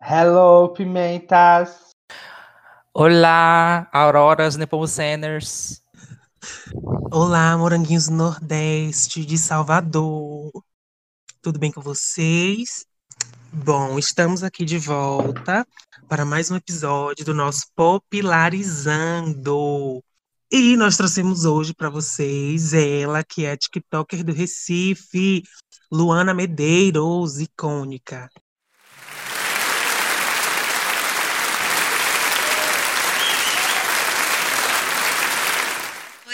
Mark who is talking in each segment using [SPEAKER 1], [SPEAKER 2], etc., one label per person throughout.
[SPEAKER 1] Hello, pimentas!
[SPEAKER 2] Olá, auroras nepomuceners!
[SPEAKER 3] Olá, moranguinhos do Nordeste de Salvador! Tudo bem com vocês? Bom, estamos aqui de volta para mais um episódio do nosso Popularizando. E nós trouxemos hoje para vocês ela, que é TikToker do Recife, Luana Medeiros, icônica.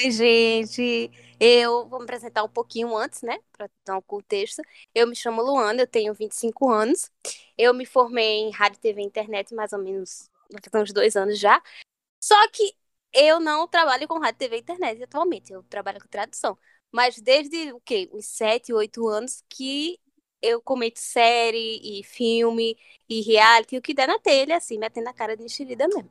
[SPEAKER 4] Oi, gente. Eu vou me apresentar um pouquinho antes, né? Para dar um contexto. Eu me chamo Luana, eu tenho 25 anos. Eu me formei em rádio, TV e internet mais ou menos uns dois anos já. Só que eu não trabalho com rádio, TV e internet atualmente. Eu trabalho com tradução. Mas desde o quê? Uns 7, 8 anos que eu comento série e filme e reality, o que der na telha, assim, metendo a cara de enxerida mesmo.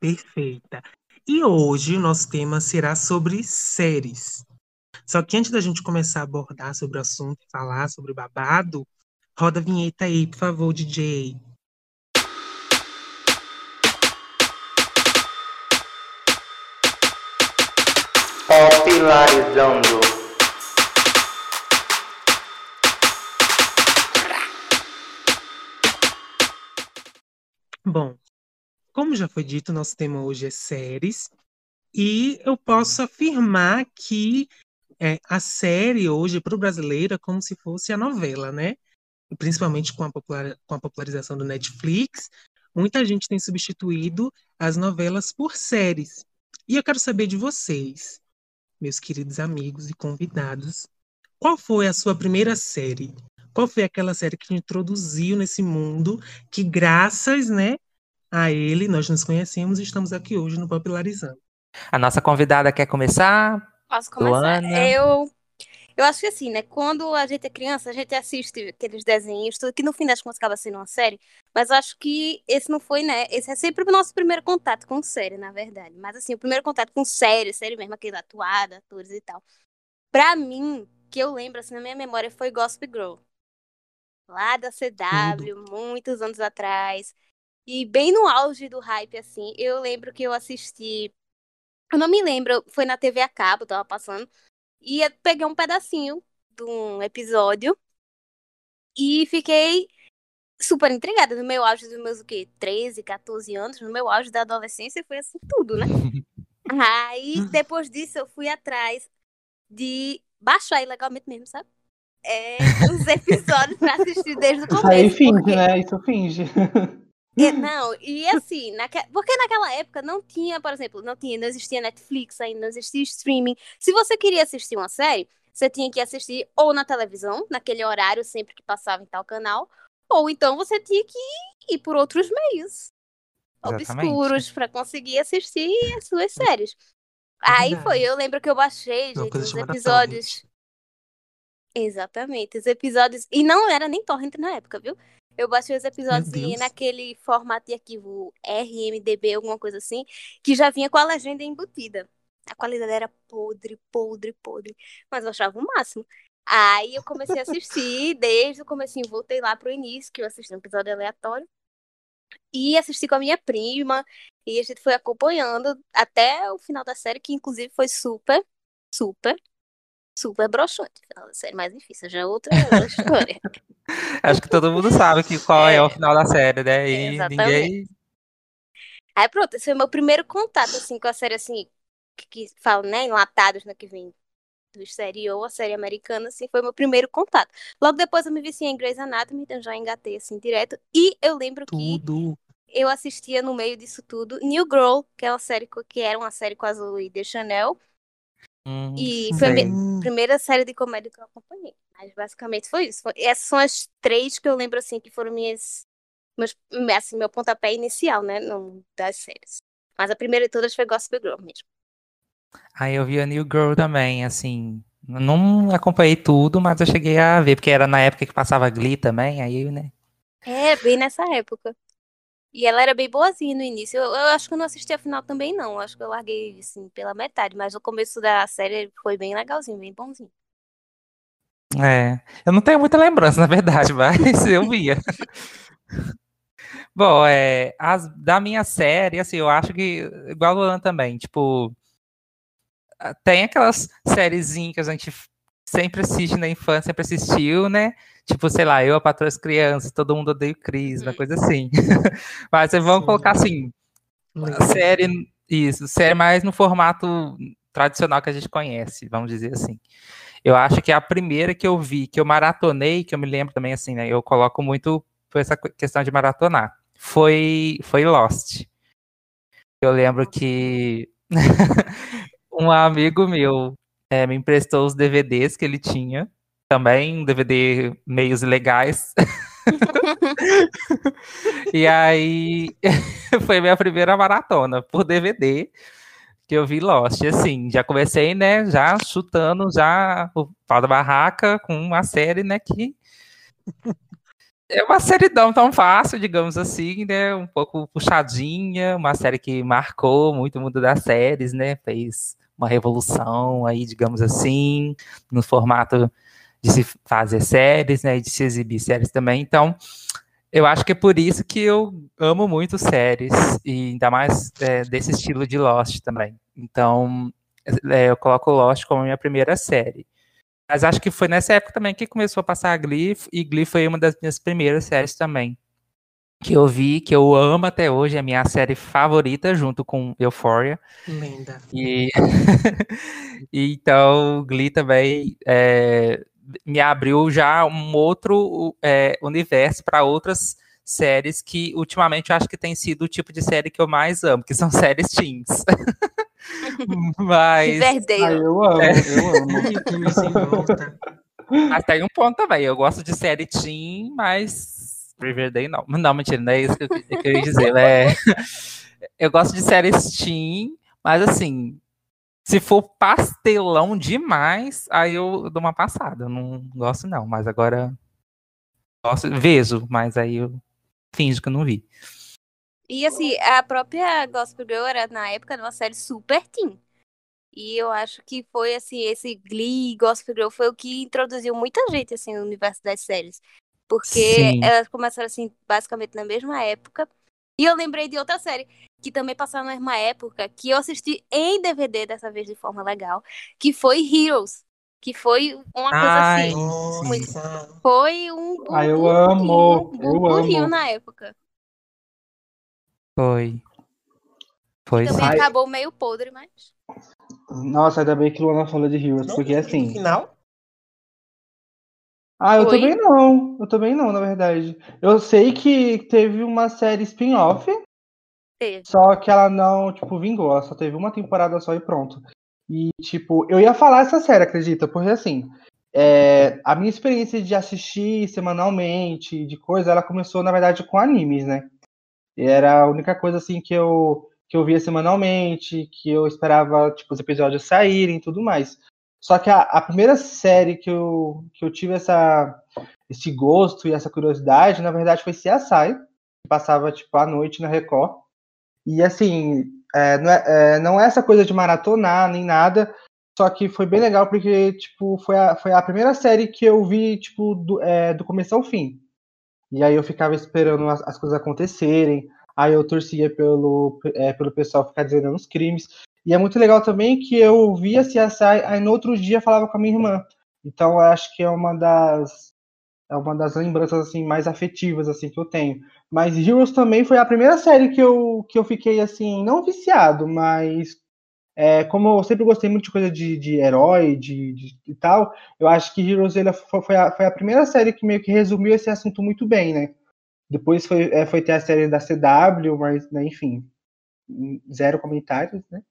[SPEAKER 3] Perfeita. E hoje o nosso tema será sobre séries. Só que antes da gente começar a abordar sobre o assunto e falar sobre babado, roda a vinheta aí, por favor, DJ.
[SPEAKER 1] Popularizando.
[SPEAKER 3] Bom, como já foi dito, nosso tema hoje é séries, e eu posso afirmar que é, a série hoje para o brasileiro é como se fosse a novela, né? Principalmente com a, popular, com a popularização do Netflix, muita gente tem substituído as novelas por séries. E eu quero saber de vocês, meus queridos amigos e convidados, qual foi a sua primeira série? Qual foi aquela série que te introduziu nesse mundo que, graças, né, a ele, nós nos conhecemos e estamos aqui hoje no Popularizando.
[SPEAKER 2] A nossa convidada quer começar?
[SPEAKER 4] Posso começar? Luana. Eu, eu acho que assim, né? Quando a gente é criança, a gente assiste aqueles desenhos, tudo que no fim das contas acaba sendo uma série. Mas eu acho que esse não foi, né? Esse é sempre o nosso primeiro contato com série, na verdade. Mas assim, o primeiro contato com série, série mesmo, aquele atuada, atores e tal. Pra mim, que eu lembro, assim, na minha memória, foi Gospel Girl. Lá da CW, tudo. muitos anos atrás. E bem no auge do hype, assim, eu lembro que eu assisti. Eu não me lembro, foi na TV a cabo, tava passando. E eu peguei um pedacinho de um episódio e fiquei super intrigada. No meu auge dos meus, o quê? 13, 14 anos, no meu auge da adolescência, foi assim tudo, né? Aí, depois disso, eu fui atrás de baixar ilegalmente mesmo, sabe? É, os episódios pra assistir desde o começo.
[SPEAKER 1] Isso aí finge, porque... né? Isso finge.
[SPEAKER 4] É, não, e assim, naque... porque naquela época não tinha, por exemplo, não tinha, não existia Netflix ainda, não existia streaming. Se você queria assistir uma série, você tinha que assistir ou na televisão, naquele horário sempre que passava em tal canal, ou então você tinha que ir por outros meios Exatamente. obscuros para conseguir assistir as suas séries. É Aí foi, eu lembro que eu baixei, gente, os episódios. Exatamente, os episódios. E não era nem torrent na época, viu? Eu baixei os episódios naquele formato de arquivo RMDB, alguma coisa assim, que já vinha com a legenda embutida. A qualidade era podre, podre, podre. Mas eu achava o máximo. Aí eu comecei a assistir, desde o começo, voltei lá pro início, que eu assisti um episódio aleatório. E assisti com a minha prima. E a gente foi acompanhando até o final da série, que inclusive foi super, super super broxante. série mais difícil, já é outra, história.
[SPEAKER 2] Acho que todo mundo sabe que qual é, é o final da série, né? E
[SPEAKER 4] exatamente. ninguém. Aí pronto, esse foi meu primeiro contato, assim, com a série, assim, que, que fala, né, enlatados, né, que vem do exterior, a série americana, assim, foi meu primeiro contato. Logo depois eu me vi em Grey's Anatomy, então já engatei, assim, direto. E eu lembro tudo. que eu assistia no meio disso tudo New Girl, que é uma série que era uma série com a Zoe de Chanel, Hum, e foi a primeira série de comédia que eu acompanhei. Mas basicamente foi isso. Essas são as três que eu lembro assim que foram minhas. Meus, assim, meu pontapé inicial, né? No, das séries. Mas a primeira de todas foi Gospel Girl mesmo.
[SPEAKER 2] Aí eu vi a New Girl também, assim. Não acompanhei tudo, mas eu cheguei a ver, porque era na época que passava Glee também, aí, né?
[SPEAKER 4] É, bem nessa época. E ela era bem boazinha no início. Eu, eu, acho que eu não assisti a final também, não. Eu acho que eu larguei, assim, pela metade. Mas o começo da série foi bem legalzinho, bem bonzinho.
[SPEAKER 2] É, eu não tenho muita lembrança, na verdade, mas eu via. Bom, é, as, da minha série, assim, eu acho que, igual o Luan também, tipo, tem aquelas sériezinhas que a gente sempre assiste na infância, sempre assistiu, né? Tipo, sei lá, eu, a Patroa as Crianças, todo mundo odeia o Cris, uma coisa assim. Mas vocês vão colocar assim, série, isso, série mais no formato tradicional que a gente conhece, vamos dizer assim. Eu acho que a primeira que eu vi, que eu maratonei, que eu me lembro também assim, né? Eu coloco muito por essa questão de maratonar. Foi, foi Lost. Eu lembro que um amigo meu é, me emprestou os DVDs que ele tinha. Também, DVD meios legais. e aí foi minha primeira maratona por DVD que eu vi Lost. Assim, já comecei, né, já chutando já o pau da barraca com uma série, né, que é uma série tão fácil, digamos assim, né, um pouco puxadinha, uma série que marcou muito o mundo das séries, né, fez uma revolução aí, digamos assim, no formato de se fazer séries, né, e de se exibir séries também. Então, eu acho que é por isso que eu amo muito séries, e ainda mais é, desse estilo de Lost também. Então, é, eu coloco Lost como minha primeira série. Mas acho que foi nessa época também que começou a passar a Glee, e Glee foi uma das minhas primeiras séries também. Que eu vi, que eu amo até hoje, é a minha série favorita, junto com Euphoria.
[SPEAKER 3] Linda.
[SPEAKER 2] E, então, Glee também é, me abriu já um outro é, universo para outras séries que ultimamente eu acho que tem sido o tipo de série que eu mais amo, que são séries teens. Mas.
[SPEAKER 1] Ah, eu amo, é. eu amo.
[SPEAKER 2] mas tem um ponto também. Eu gosto de série teen, mas Riverdale não. Não, mentira, não é isso que eu, que eu ia dizer. É... Eu gosto de séries teen, mas assim, se for pastelão demais, aí eu dou uma passada. Eu não gosto, não. Mas agora. Gosto, vejo, mas aí eu finjo que eu não vi.
[SPEAKER 4] E assim, a própria Gospel Girl era na época uma série super teen. E eu acho que foi assim, esse Glee, Gospel Girl foi o que introduziu muita gente assim no universo das séries. Porque Sim. elas começaram assim, basicamente na mesma época. E eu lembrei de outra série que também passou na mesma época, que eu assisti em DVD dessa vez de forma legal, que foi Heroes. Que foi uma Ai, coisa assim. Foi um. um
[SPEAKER 1] ah, eu amo! Um, eu amo.
[SPEAKER 4] Na época.
[SPEAKER 2] Foi. Foi
[SPEAKER 4] também sim. acabou meio podre, mas.
[SPEAKER 1] Nossa, ainda bem que Luana falou de Heroes, não, porque assim.
[SPEAKER 3] Final?
[SPEAKER 1] Ah, eu Foi? também não. Eu também não, na verdade. Eu sei que teve uma série spin-off
[SPEAKER 4] Teve.
[SPEAKER 1] Só que ela não, tipo, vingou. Ela só teve uma temporada só e pronto. E, tipo, eu ia falar essa série, acredita? Porque, assim, é, a minha experiência de assistir semanalmente, de coisa, ela começou, na verdade, com animes, né? E era a única coisa, assim, que eu, que eu via semanalmente, que eu esperava, tipo, os episódios saírem e tudo mais. Só que a, a, primeira série que eu, que eu tive essa, esse gosto e essa curiosidade, na verdade, foi CSI, que passava, tipo, à noite na Record. E assim, é, não, é, é, não é essa coisa de maratonar nem nada, só que foi bem legal porque, tipo, foi a, foi a primeira série que eu vi, tipo, do, é, do começo ao fim. E aí eu ficava esperando as, as coisas acontecerem, aí eu torcia pelo, é, pelo pessoal ficar dizendo os crimes. E é muito legal também que eu via CSI, aí no outro dia falava com a minha irmã. Então eu acho que é uma das é uma das lembranças assim mais afetivas assim que eu tenho. Mas Heroes também foi a primeira série que eu, que eu fiquei assim, não viciado, mas é, como eu sempre gostei muito de coisa de, de herói de, de, e tal, eu acho que Heroes ele foi, a, foi a primeira série que meio que resumiu esse assunto muito bem, né? Depois foi, é, foi ter a série da CW, mas, né, enfim, zero comentários, né?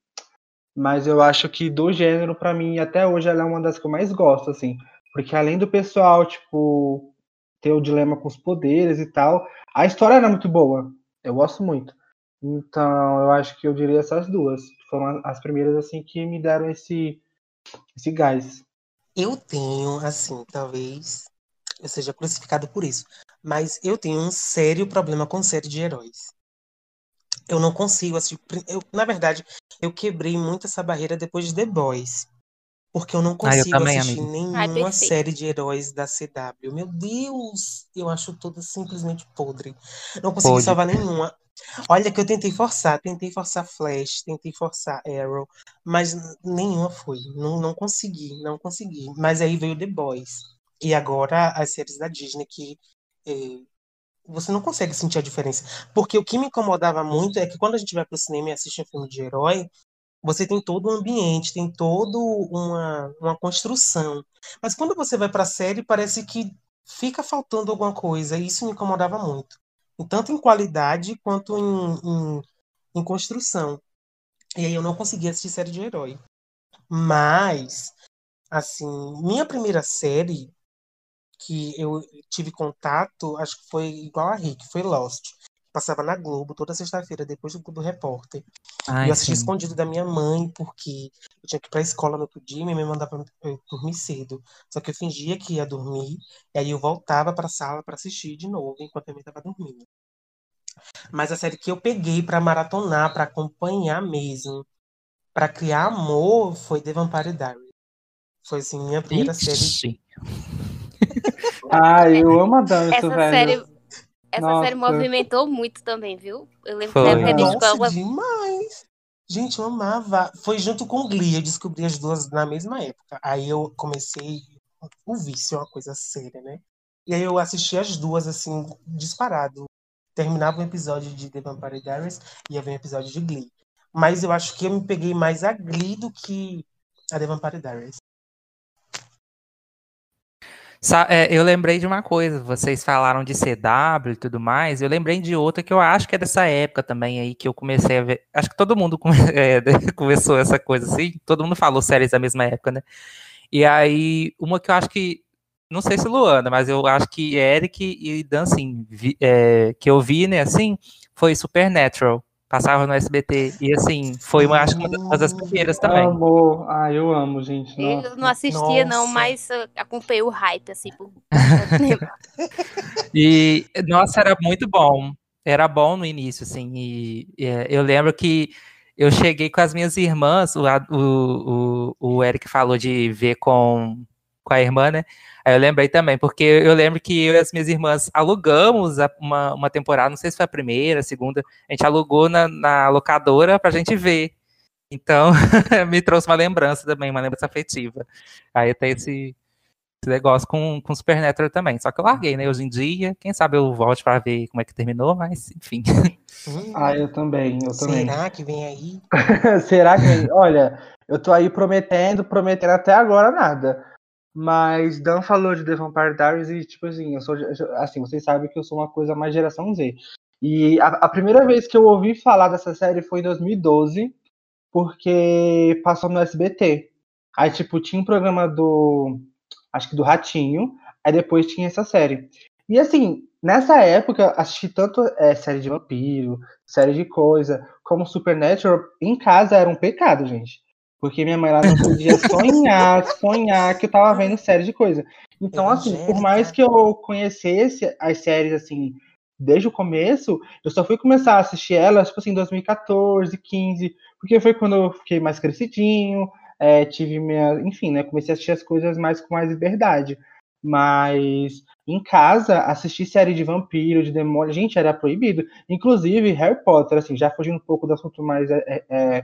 [SPEAKER 1] Mas eu acho que do gênero, para mim, até hoje, ela é uma das que eu mais gosto, assim. Porque além do pessoal, tipo, ter o dilema com os poderes e tal. A história era muito boa. Eu gosto muito. Então, eu acho que eu diria essas duas. Foram as primeiras, assim, que me deram esse, esse gás.
[SPEAKER 3] Eu tenho, assim, talvez eu seja crucificado por isso. Mas eu tenho um sério problema com série de heróis. Eu não consigo assistir. Eu, na verdade, eu quebrei muito essa barreira depois de The Boys. Porque eu não consigo ah, eu também, assistir amigo. nenhuma Ai, série de heróis da CW. Meu Deus! Eu acho tudo simplesmente podre. Não consegui Pode. salvar nenhuma. Olha que eu tentei forçar, tentei forçar Flash, tentei forçar Arrow, mas nenhuma foi. Não, não consegui, não consegui. Mas aí veio The Boys. E agora as séries da Disney que eh, você não consegue sentir a diferença. Porque o que me incomodava muito é que quando a gente vai pro cinema e assiste um filme de herói, você tem todo um ambiente, tem toda uma, uma construção. Mas quando você vai para a série, parece que fica faltando alguma coisa, e isso me incomodava muito. Tanto em qualidade quanto em, em, em construção. E aí eu não conseguia assistir série de herói. Mas, assim, minha primeira série que eu tive contato, acho que foi igual a Rick, foi Lost. Passava na Globo toda sexta-feira, depois do Globo Repórter. Ai, e eu assisti sim. escondido da minha mãe, porque eu tinha que ir pra escola no outro dia e minha mãe mandava eu dormir cedo. Só que eu fingia que ia dormir, e aí eu voltava pra sala para assistir de novo, enquanto a mãe tava dormindo. Mas a série que eu peguei para maratonar, para acompanhar mesmo, para criar amor, foi The Vampire Diaries. Foi assim, minha primeira Ixi. série.
[SPEAKER 1] ah, eu amo a dança,
[SPEAKER 4] Essa
[SPEAKER 1] velho.
[SPEAKER 4] Série essa Nossa. série movimentou muito também, viu?
[SPEAKER 3] Eu lembro Foi. da época de escola. demais! Gente, eu amava. Foi junto com Glee, eu descobri as duas na mesma época. Aí eu comecei. O vício é uma coisa séria, né? E aí eu assisti as duas, assim, disparado. Terminava um episódio de The Vampire Diaries e ia ver um episódio de Glee. Mas eu acho que eu me peguei mais a Glee do que a The Vampire Diaries.
[SPEAKER 2] É, eu lembrei de uma coisa, vocês falaram de CW e tudo mais, eu lembrei de outra que eu acho que é dessa época também aí, que eu comecei a ver, acho que todo mundo come, é, começou essa coisa assim, todo mundo falou séries da mesma época, né? E aí, uma que eu acho que, não sei se Luana, mas eu acho que Eric e Dan, assim, vi, é, que eu vi, né, assim, foi Supernatural. Passava no SBT. E assim, foi uma, acho que uma das primeiras também.
[SPEAKER 1] Amor. Ah, eu amo, gente.
[SPEAKER 4] Nossa. Eu não assistia, nossa. não, mas acompanhei o hype, assim, por
[SPEAKER 2] E, nossa, era muito bom. Era bom no início, assim. E, e é, eu lembro que eu cheguei com as minhas irmãs, o, o, o, o Eric falou de ver com, com a irmã, né? Aí eu lembrei também, porque eu lembro que eu e as minhas irmãs alugamos uma, uma temporada, não sei se foi a primeira, a segunda, a gente alugou na, na locadora pra gente ver. Então, me trouxe uma lembrança também, uma lembrança afetiva. Aí tem esse, esse negócio com, com Supernatural também. Só que eu larguei, né? Hoje em dia, quem sabe eu volte para ver como é que terminou, mas enfim.
[SPEAKER 1] Hum, ah, eu também, eu também.
[SPEAKER 3] Será que vem aí?
[SPEAKER 1] Será que Olha, eu tô aí prometendo, prometendo até agora nada. Mas Dan falou de The Vampire Diaries e, tipo assim, eu sou. Assim, vocês sabem que eu sou uma coisa mais geração Z. E a, a primeira vez que eu ouvi falar dessa série foi em 2012, porque passou no SBT. Aí, tipo, tinha um programa do. Acho que do Ratinho, aí depois tinha essa série. E assim, nessa época, assisti tanto é, série de vampiro, série de coisa, como Supernatural, em casa era um pecado, gente. Porque minha mãe ela não podia sonhar, sonhar que eu tava vendo série de coisa. Então, assim, por mais que eu conhecesse as séries, assim, desde o começo, eu só fui começar a assistir elas, tipo assim, 2014, 15, porque foi quando eu fiquei mais crescidinho, é, tive minha. Enfim, né? Comecei a assistir as coisas mais com mais liberdade. Mas em casa, assistir série de vampiro, de demônio, gente, era proibido. Inclusive, Harry Potter, assim, já fugindo um pouco do assunto mais é, é,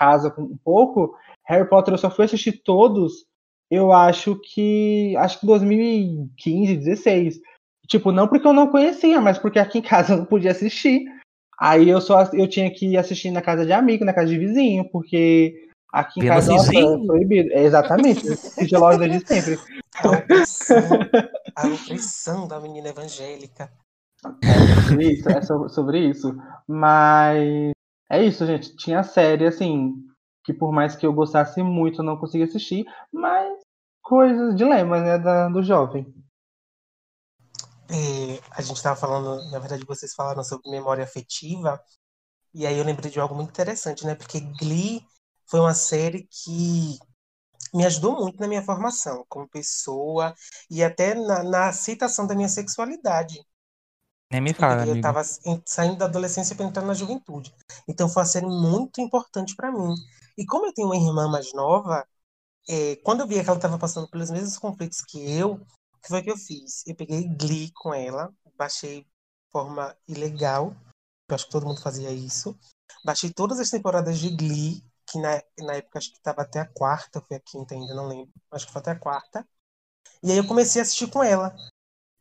[SPEAKER 1] casa um pouco, Harry Potter eu só fui assistir todos, eu acho que. Acho que 2015, 16. Tipo, não porque eu não conhecia, mas porque aqui em casa eu não podia assistir. Aí eu só eu tinha que assistir na casa de amigo, na casa de vizinho, porque aqui em Pelo casa nossa, é proibido. É, exatamente, de loja desde sempre.
[SPEAKER 3] A opressão, a opressão da menina evangélica.
[SPEAKER 1] É sobre isso, é sobre isso. Mas é isso, gente. Tinha série, assim, que por mais que eu gostasse muito, eu não conseguia assistir, mas coisas, dilemas, né, da, do jovem.
[SPEAKER 3] É, a gente estava falando, na verdade, vocês falaram sobre memória afetiva, e aí eu lembrei de algo muito interessante, né? Porque Glee foi uma série que me ajudou muito na minha formação como pessoa e até na, na aceitação da minha sexualidade.
[SPEAKER 2] Nem me fala,
[SPEAKER 3] Eu estava saindo da adolescência para entrar na juventude. Então foi uma série muito importante para mim. E como eu tenho uma irmã mais nova, é, quando eu vi que ela estava passando pelos mesmos conflitos que eu, o que foi que eu fiz? Eu peguei Glee com ela, baixei de forma ilegal, eu acho que todo mundo fazia isso. Baixei todas as temporadas de Glee, que na, na época acho que estava até a quarta, foi a quinta ainda, não lembro. Acho que foi até a quarta. E aí eu comecei a assistir com ela,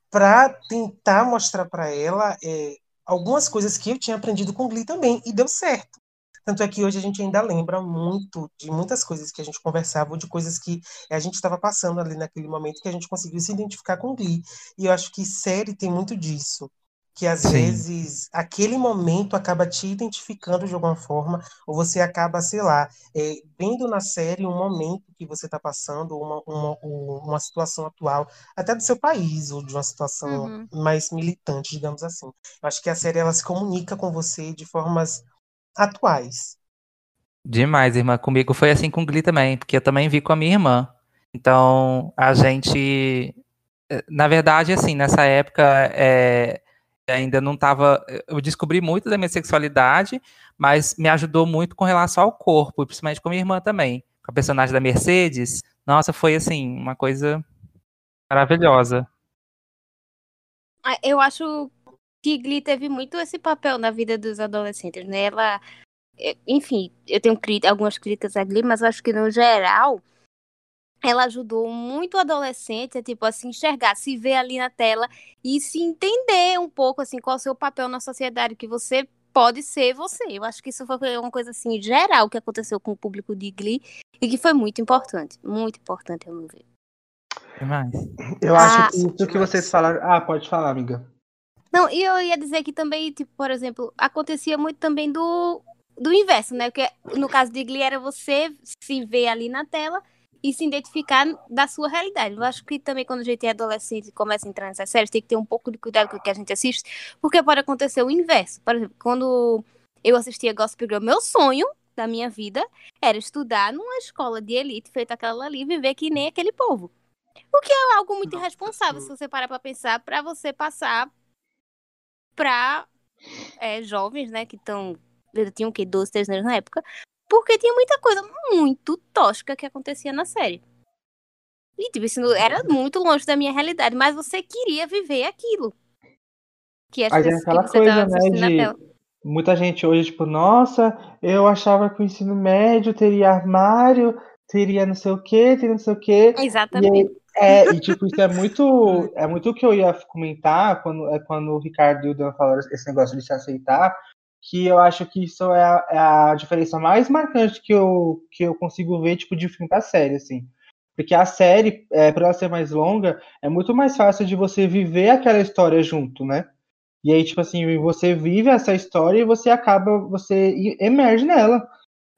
[SPEAKER 3] para tentar mostrar para ela é, algumas coisas que eu tinha aprendido com Glee também, e deu certo. Tanto é que hoje a gente ainda lembra muito de muitas coisas que a gente conversava, de coisas que a gente estava passando ali naquele momento que a gente conseguiu se identificar com Glee. E eu acho que série tem muito disso que às Sim. vezes aquele momento acaba te identificando de alguma forma, ou você acaba, sei lá, é, vendo na série um momento que você está passando, uma, uma, uma situação atual, até do seu país, ou de uma situação uhum. mais militante, digamos assim. Eu acho que a série ela se comunica com você de formas atuais.
[SPEAKER 2] Demais, irmã. Comigo foi assim com o Glee também, porque eu também vi com a minha irmã. Então, a gente. Eh, na verdade, assim, nessa época, é, ainda não estava. Eu descobri muito da minha sexualidade, mas me ajudou muito com relação ao corpo, principalmente com minha irmã também. Com a personagem da Mercedes. Nossa, foi assim, uma coisa maravilhosa.
[SPEAKER 4] Ah, eu acho que Glee teve muito esse papel na vida dos adolescentes, né? Ela. Eh, enfim, eu tenho algumas críticas a Glee, mas eu acho que no geral ela ajudou muito o adolescente a, tipo, a se enxergar, se ver ali na tela e se entender um pouco, assim, qual é o seu papel na sociedade, que você pode ser você. Eu acho que isso foi uma coisa, assim, geral que aconteceu com o público de Glee e que foi muito importante, muito importante, eu não ver.
[SPEAKER 1] Eu acho ah, que isso que vocês falaram... Ah, pode falar, amiga.
[SPEAKER 4] Não, e eu ia dizer que também, tipo, por exemplo, acontecia muito também do, do inverso, né? Porque no caso de Glee era você se ver ali na tela e se identificar da sua realidade. Eu acho que também quando a gente é adolescente e começa a entrar nessas séries, tem que ter um pouco de cuidado com o que a gente assiste, porque pode acontecer o inverso. Por exemplo, quando eu assistia Gossip Girl, meu sonho da minha vida era estudar numa escola de elite feita aquela ali e viver que nem aquele povo. O que é algo muito irresponsável, se você parar para pensar, para você passar para é, jovens, né, que estão tinham o quê? 12, 13 anos na época, porque tinha muita coisa muito tosca que acontecia na série. E, tipo, isso era muito longe da minha realidade, mas você queria viver aquilo.
[SPEAKER 1] Que é aquela coisa, né, de... Muita gente hoje, tipo, nossa, eu achava que o ensino médio teria armário, teria não sei o quê, teria não sei o quê.
[SPEAKER 4] Exatamente.
[SPEAKER 1] E, é, e tipo, isso é muito, é muito o que eu ia comentar quando, é, quando o Ricardo e o Dan falaram esse negócio de se aceitar, que eu acho que isso é a, é a, diferença mais marcante que eu, que eu consigo ver, tipo, de filme pra série, assim. Porque a série, é, ela ser mais longa, é muito mais fácil de você viver aquela história junto, né? E aí, tipo assim, você vive essa história e você acaba, você emerge nela.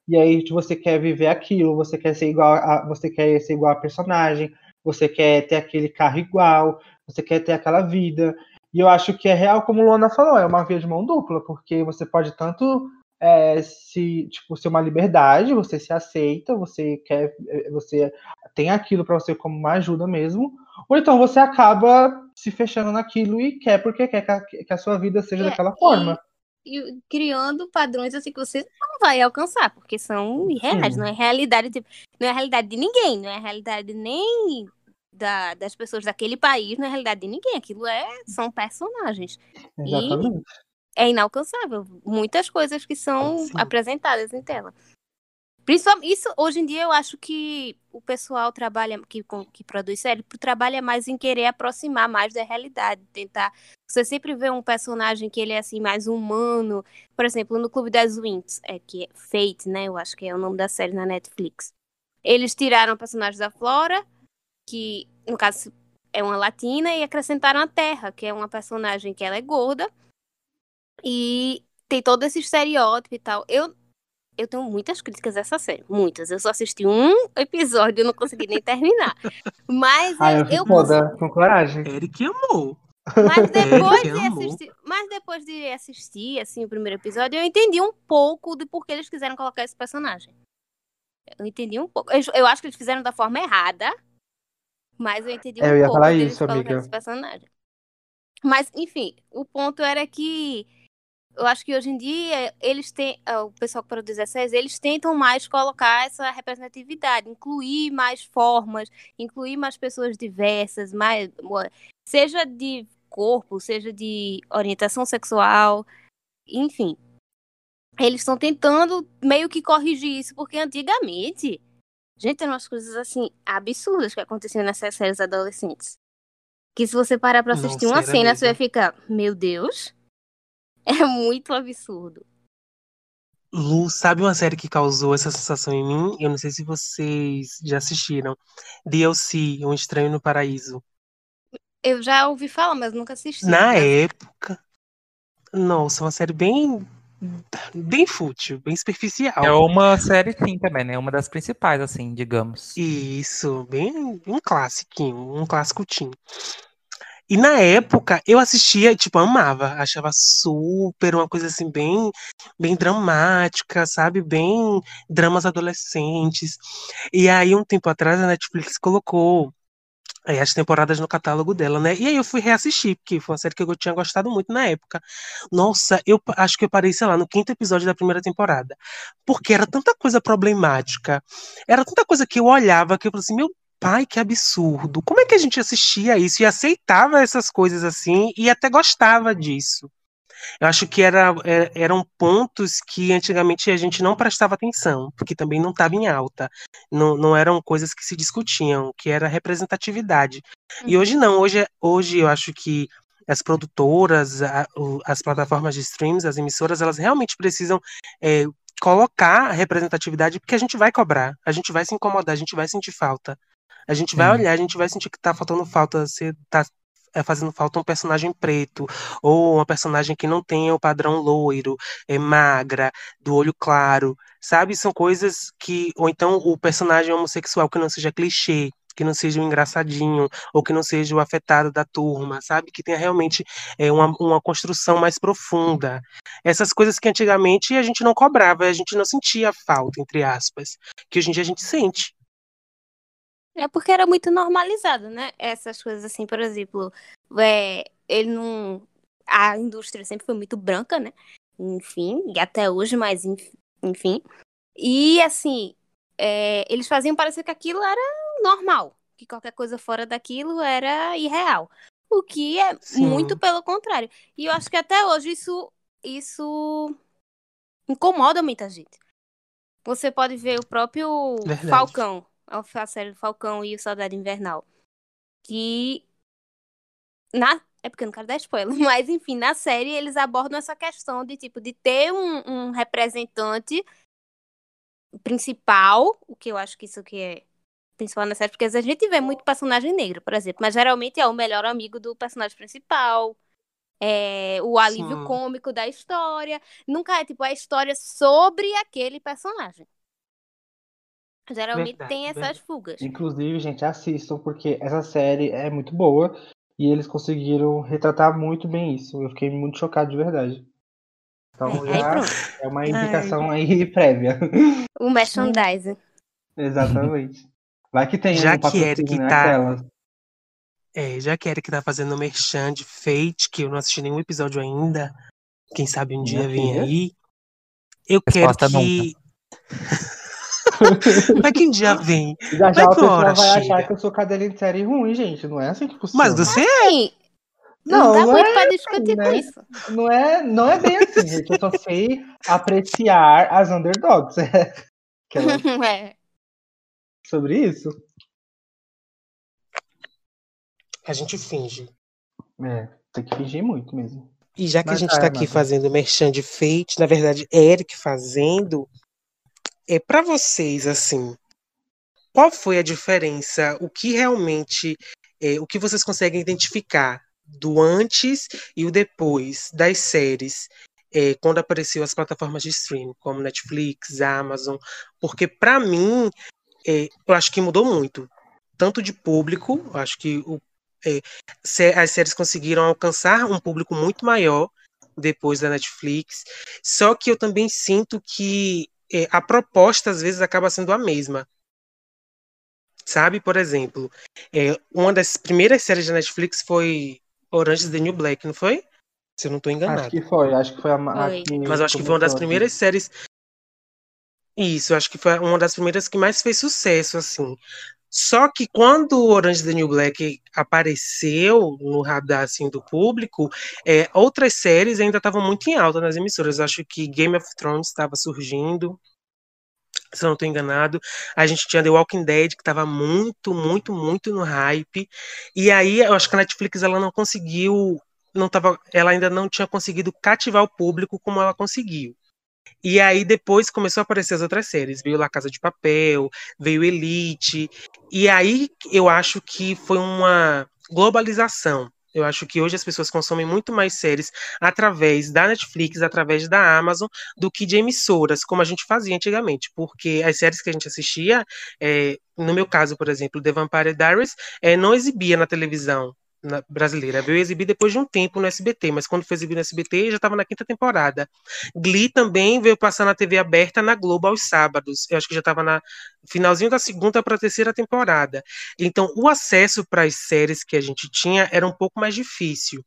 [SPEAKER 1] E aí, tipo, você quer viver aquilo, você quer ser igual a, você quer ser igual a personagem, você quer ter aquele carro igual, você quer ter aquela vida. E eu acho que é real, como o Luana falou, é uma via de mão dupla, porque você pode tanto é, se, tipo, ser uma liberdade, você se aceita, você quer, você tem aquilo para você como uma ajuda mesmo, ou então você acaba se fechando naquilo e quer porque quer que a, que a sua vida seja é, daquela forma.
[SPEAKER 4] E, e, criando padrões assim que você não vai alcançar, porque são irreais, Sim. não é realidade, tipo, não é realidade de ninguém, não é realidade nem da, das pessoas daquele país, na realidade, de ninguém. Aquilo é, são personagens. Exatamente. E é inalcançável. Muitas coisas que são Sim. apresentadas em tela. Principalmente, isso, hoje em dia, eu acho que o pessoal trabalha, que, que produz série, trabalha mais em querer aproximar mais da realidade, tentar. Você sempre vê um personagem que ele é assim, mais humano. Por exemplo, no Clube das Winx, é, que é Fate, né? Eu acho que é o nome da série na Netflix. Eles tiraram personagens da Flora, que no caso é uma latina, e acrescentaram a Terra, que é uma personagem que ela é gorda e tem todo esse estereótipo e tal. Eu eu tenho muitas críticas a essa série, muitas. Eu só assisti um episódio e não consegui nem terminar. Mas
[SPEAKER 1] ah, eu, eu foda, com coragem.
[SPEAKER 3] Eric amou.
[SPEAKER 4] Mas depois, de assistir, mas depois de assistir assim, o primeiro episódio, eu entendi um pouco de por que eles quiseram colocar esse personagem. Eu entendi um pouco. Eu, eu acho que eles fizeram da forma errada, mas eu entendi um
[SPEAKER 1] é, eu ia pouco falar isso, amiga.
[SPEAKER 4] Esse personagem. Mas, enfim, o ponto era que eu acho que hoje em dia eles têm, é, o pessoal que produz as séries, eles tentam mais colocar essa representatividade, incluir mais formas, incluir mais pessoas diversas, mais seja de corpo, seja de orientação sexual, enfim. Eles estão tentando meio que corrigir isso, porque antigamente, gente, eram umas coisas assim absurdas que aconteciam nessas séries adolescentes. Que se você parar pra assistir Não, uma cena, mesmo. você vai ficar, meu Deus, é muito absurdo.
[SPEAKER 3] Lu, sabe uma série que causou essa sensação em mim? Eu não sei se vocês já assistiram. DLC, Um Estranho no Paraíso.
[SPEAKER 4] Eu já ouvi falar, mas nunca assisti.
[SPEAKER 3] Na época. Nossa, uma série bem. Bem fútil, bem superficial.
[SPEAKER 2] É uma série sim também, né? Uma das principais, assim, digamos.
[SPEAKER 3] Isso, bem um clássico, um clássico teen. E na época eu assistia, tipo, amava, achava super uma coisa assim bem bem dramática, sabe? Bem dramas adolescentes. E aí um tempo atrás a Netflix colocou aí, as temporadas no catálogo dela, né? E aí eu fui reassistir, porque foi uma série que eu tinha gostado muito na época. Nossa, eu acho que eu parei, sei lá, no quinto episódio da primeira temporada. Porque era tanta coisa problemática, era tanta coisa que eu olhava que eu falei assim, meu pai, que absurdo. Como é que a gente assistia isso e aceitava essas coisas assim e até gostava disso? Eu acho que era, é, eram pontos que antigamente a gente não prestava atenção, porque também não estava em alta. Não, não eram coisas que se discutiam, que era representatividade. Uhum. E hoje não, hoje, hoje eu acho que as produtoras, as plataformas de streams, as emissoras, elas realmente precisam é, colocar a representatividade, porque a gente vai cobrar, a gente vai se incomodar, a gente vai sentir falta. A gente vai olhar, a gente vai sentir que tá faltando falta, você tá é, fazendo falta um personagem preto, ou uma personagem que não tenha o padrão loiro, é magra, do olho claro, sabe? São coisas que. Ou então o personagem homossexual que não seja clichê, que não seja o engraçadinho, ou que não seja o afetado da turma, sabe? Que tenha realmente é, uma, uma construção mais profunda. Essas coisas que antigamente a gente não cobrava, a gente não sentia falta, entre aspas, que hoje em dia a gente sente.
[SPEAKER 4] É porque era muito normalizado, né? Essas coisas assim, por exemplo, é, ele não. A indústria sempre foi muito branca, né? Enfim, e até hoje, mas enfim. E assim, é, eles faziam parecer que aquilo era normal, que qualquer coisa fora daquilo era irreal. O que é Sim. muito pelo contrário. E eu acho que até hoje isso, isso incomoda muita gente. Você pode ver o próprio Verdade. Falcão a série do Falcão e o Saudade Invernal. Que na é porque eu não quero dar spoiler, mas enfim, na série eles abordam essa questão de tipo de ter um, um representante principal, o que eu acho que isso aqui é principal na série, porque a gente vê muito personagem negro, por exemplo, mas geralmente é o melhor amigo do personagem principal, é o alívio Sim. cômico da história, nunca é tipo a história sobre aquele personagem. Geralmente verdade, tem essas verdade. fugas.
[SPEAKER 1] Inclusive, gente, assistam, porque essa série é muito boa e eles conseguiram retratar muito bem isso. Eu fiquei muito chocado de verdade. Então é, já é uma indicação Ai. aí prévia.
[SPEAKER 4] O merchandising.
[SPEAKER 1] Exatamente. Vai que tem
[SPEAKER 3] já um que Eric né, tá... É, já que Eric tá fazendo merchan de Fate, que eu não assisti nenhum episódio ainda. Quem sabe um dia vem aí. Eu Resposta quero que. Mas que dia vem?
[SPEAKER 1] Já já a pessoa vai chega? achar que eu sou cadelinha de série ruim, gente. Não é assim que funciona.
[SPEAKER 3] Mas você é.
[SPEAKER 4] Não, não dá não muito é, pra discutir né? com isso.
[SPEAKER 1] Não é, não é bem assim, gente. Eu só sei apreciar as underdogs. É. é. Sobre isso?
[SPEAKER 3] A gente finge.
[SPEAKER 1] É, tem que fingir muito mesmo.
[SPEAKER 3] E já que mas, a gente tá aqui fazendo merchan de Fate, na verdade, Eric fazendo, é para vocês assim, qual foi a diferença? O que realmente, é, o que vocês conseguem identificar do antes e o depois das séries? É, quando apareceu as plataformas de streaming, como Netflix, Amazon, porque para mim é, eu acho que mudou muito, tanto de público, acho que o, é, as séries conseguiram alcançar um público muito maior depois da Netflix, só que eu também sinto que é, a proposta às vezes acaba sendo a mesma. Sabe, por exemplo, é, uma das primeiras séries da Netflix foi Orange is the New Black, não foi? Se eu não estou enganado.
[SPEAKER 1] Acho que foi, acho que foi a, a
[SPEAKER 4] que
[SPEAKER 3] Mas eu acho que foi uma das primeiras séries. Isso, acho que foi uma das primeiras que mais fez sucesso, assim. Só que quando o Orange the New Black apareceu no radar assim, do público, é, outras séries ainda estavam muito em alta nas emissoras. Acho que Game of Thrones estava surgindo, se eu não estou enganado. A gente tinha The Walking Dead, que estava muito, muito, muito no hype. E aí, eu acho que a Netflix ela não conseguiu, não tava, ela ainda não tinha conseguido cativar o público como ela conseguiu. E aí depois começou a aparecer as outras séries. Veio La Casa de Papel, veio Elite. E aí eu acho que foi uma globalização. Eu acho que hoje as pessoas consomem muito mais séries através da Netflix, através da Amazon, do que de emissoras, como a gente fazia antigamente. Porque as séries que a gente assistia, é, no meu caso, por exemplo, The Vampire Diaries, é, não exibia na televisão na, brasileira. Veio exibir depois de um tempo no SBT, mas quando foi exibido no SBT já estava na quinta temporada. Glee também veio passar na TV aberta na Globo aos sábados. Eu acho que já estava na finalzinho da segunda para a terceira temporada. Então, o acesso para as séries que a gente tinha era um pouco mais difícil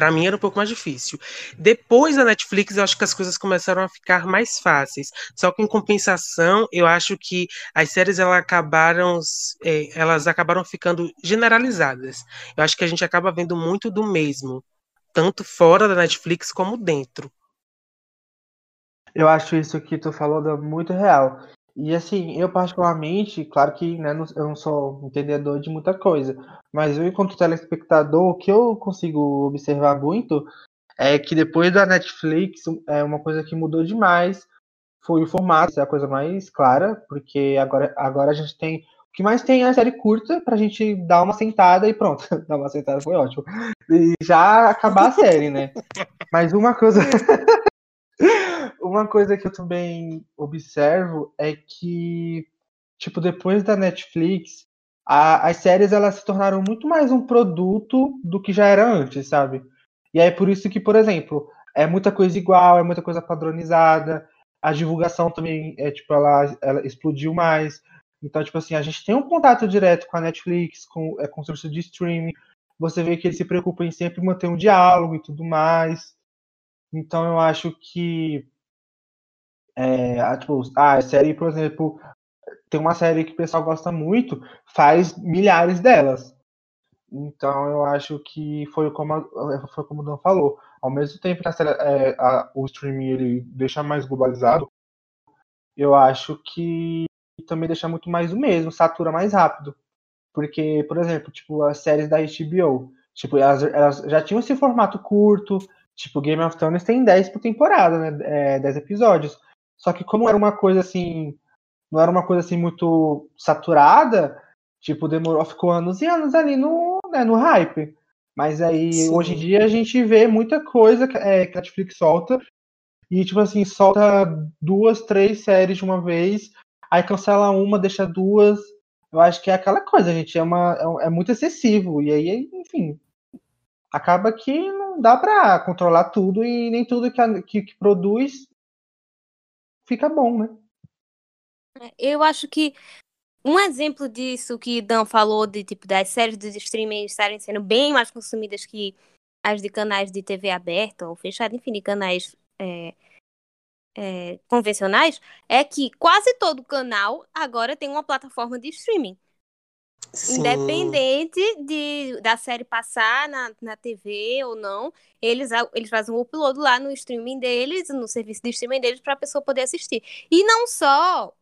[SPEAKER 3] para mim era um pouco mais difícil. Depois da Netflix, eu acho que as coisas começaram a ficar mais fáceis. Só que em compensação, eu acho que as séries elas acabaram, é, elas acabaram ficando generalizadas. Eu acho que a gente acaba vendo muito do mesmo, tanto fora da Netflix como dentro.
[SPEAKER 1] Eu acho isso que tu falou muito real. E assim, eu particularmente, claro que né, eu não sou entendedor de muita coisa, mas eu, enquanto telespectador, o que eu consigo observar muito é que depois da Netflix, é uma coisa que mudou demais foi o formato, é a coisa mais clara, porque agora, agora a gente tem. O que mais tem é a série curta pra gente dar uma sentada e pronto. dar uma sentada foi ótimo. E já acabar a série, né? Mas uma coisa. Uma coisa que eu também observo é que, tipo, depois da Netflix, a, as séries elas se tornaram muito mais um produto do que já era antes, sabe? E aí é por isso que, por exemplo, é muita coisa igual, é muita coisa padronizada, a divulgação também é tipo ela, ela explodiu mais. Então, tipo assim, a gente tem um contato direto com a Netflix, com, é, com o serviço de streaming. Você vê que eles se preocupam em sempre manter um diálogo e tudo mais. Então, eu acho que é, a, tipo, a série, por exemplo, tem uma série que o pessoal gosta muito, faz milhares delas. Então eu acho que foi como, foi como o Dan falou. Ao mesmo tempo que a série, é, a, o streaming ele deixa mais globalizado, eu acho que também deixa muito mais o mesmo, satura mais rápido. Porque, por exemplo, tipo, as séries da HBO, tipo, elas, elas já tinham esse formato curto, tipo, Game of Thrones tem 10 por temporada, né? É, 10 episódios. Só que como era uma coisa assim, não era uma coisa assim muito saturada, tipo, demorou, ficou anos e anos ali no, né, no hype. Mas aí, Sim. hoje em dia, a gente vê muita coisa é, que a Netflix solta. E, tipo assim, solta duas, três séries de uma vez, aí cancela uma, deixa duas. Eu acho que é aquela coisa, gente. É, uma, é, é muito excessivo. E aí, enfim, acaba que não dá pra controlar tudo e nem tudo que, a, que, que produz fica bom, né?
[SPEAKER 4] Eu acho que um exemplo disso que Dan falou de tipo das séries dos streaming estarem sendo bem mais consumidas que as de canais de TV aberta ou fechada, enfim, de canais é, é, convencionais, é que quase todo canal agora tem uma plataforma de streaming. Sim. Independente de, da série passar na, na TV ou não, eles, eles fazem um upload lá no streaming deles, no serviço de streaming deles, para a pessoa poder assistir. E não só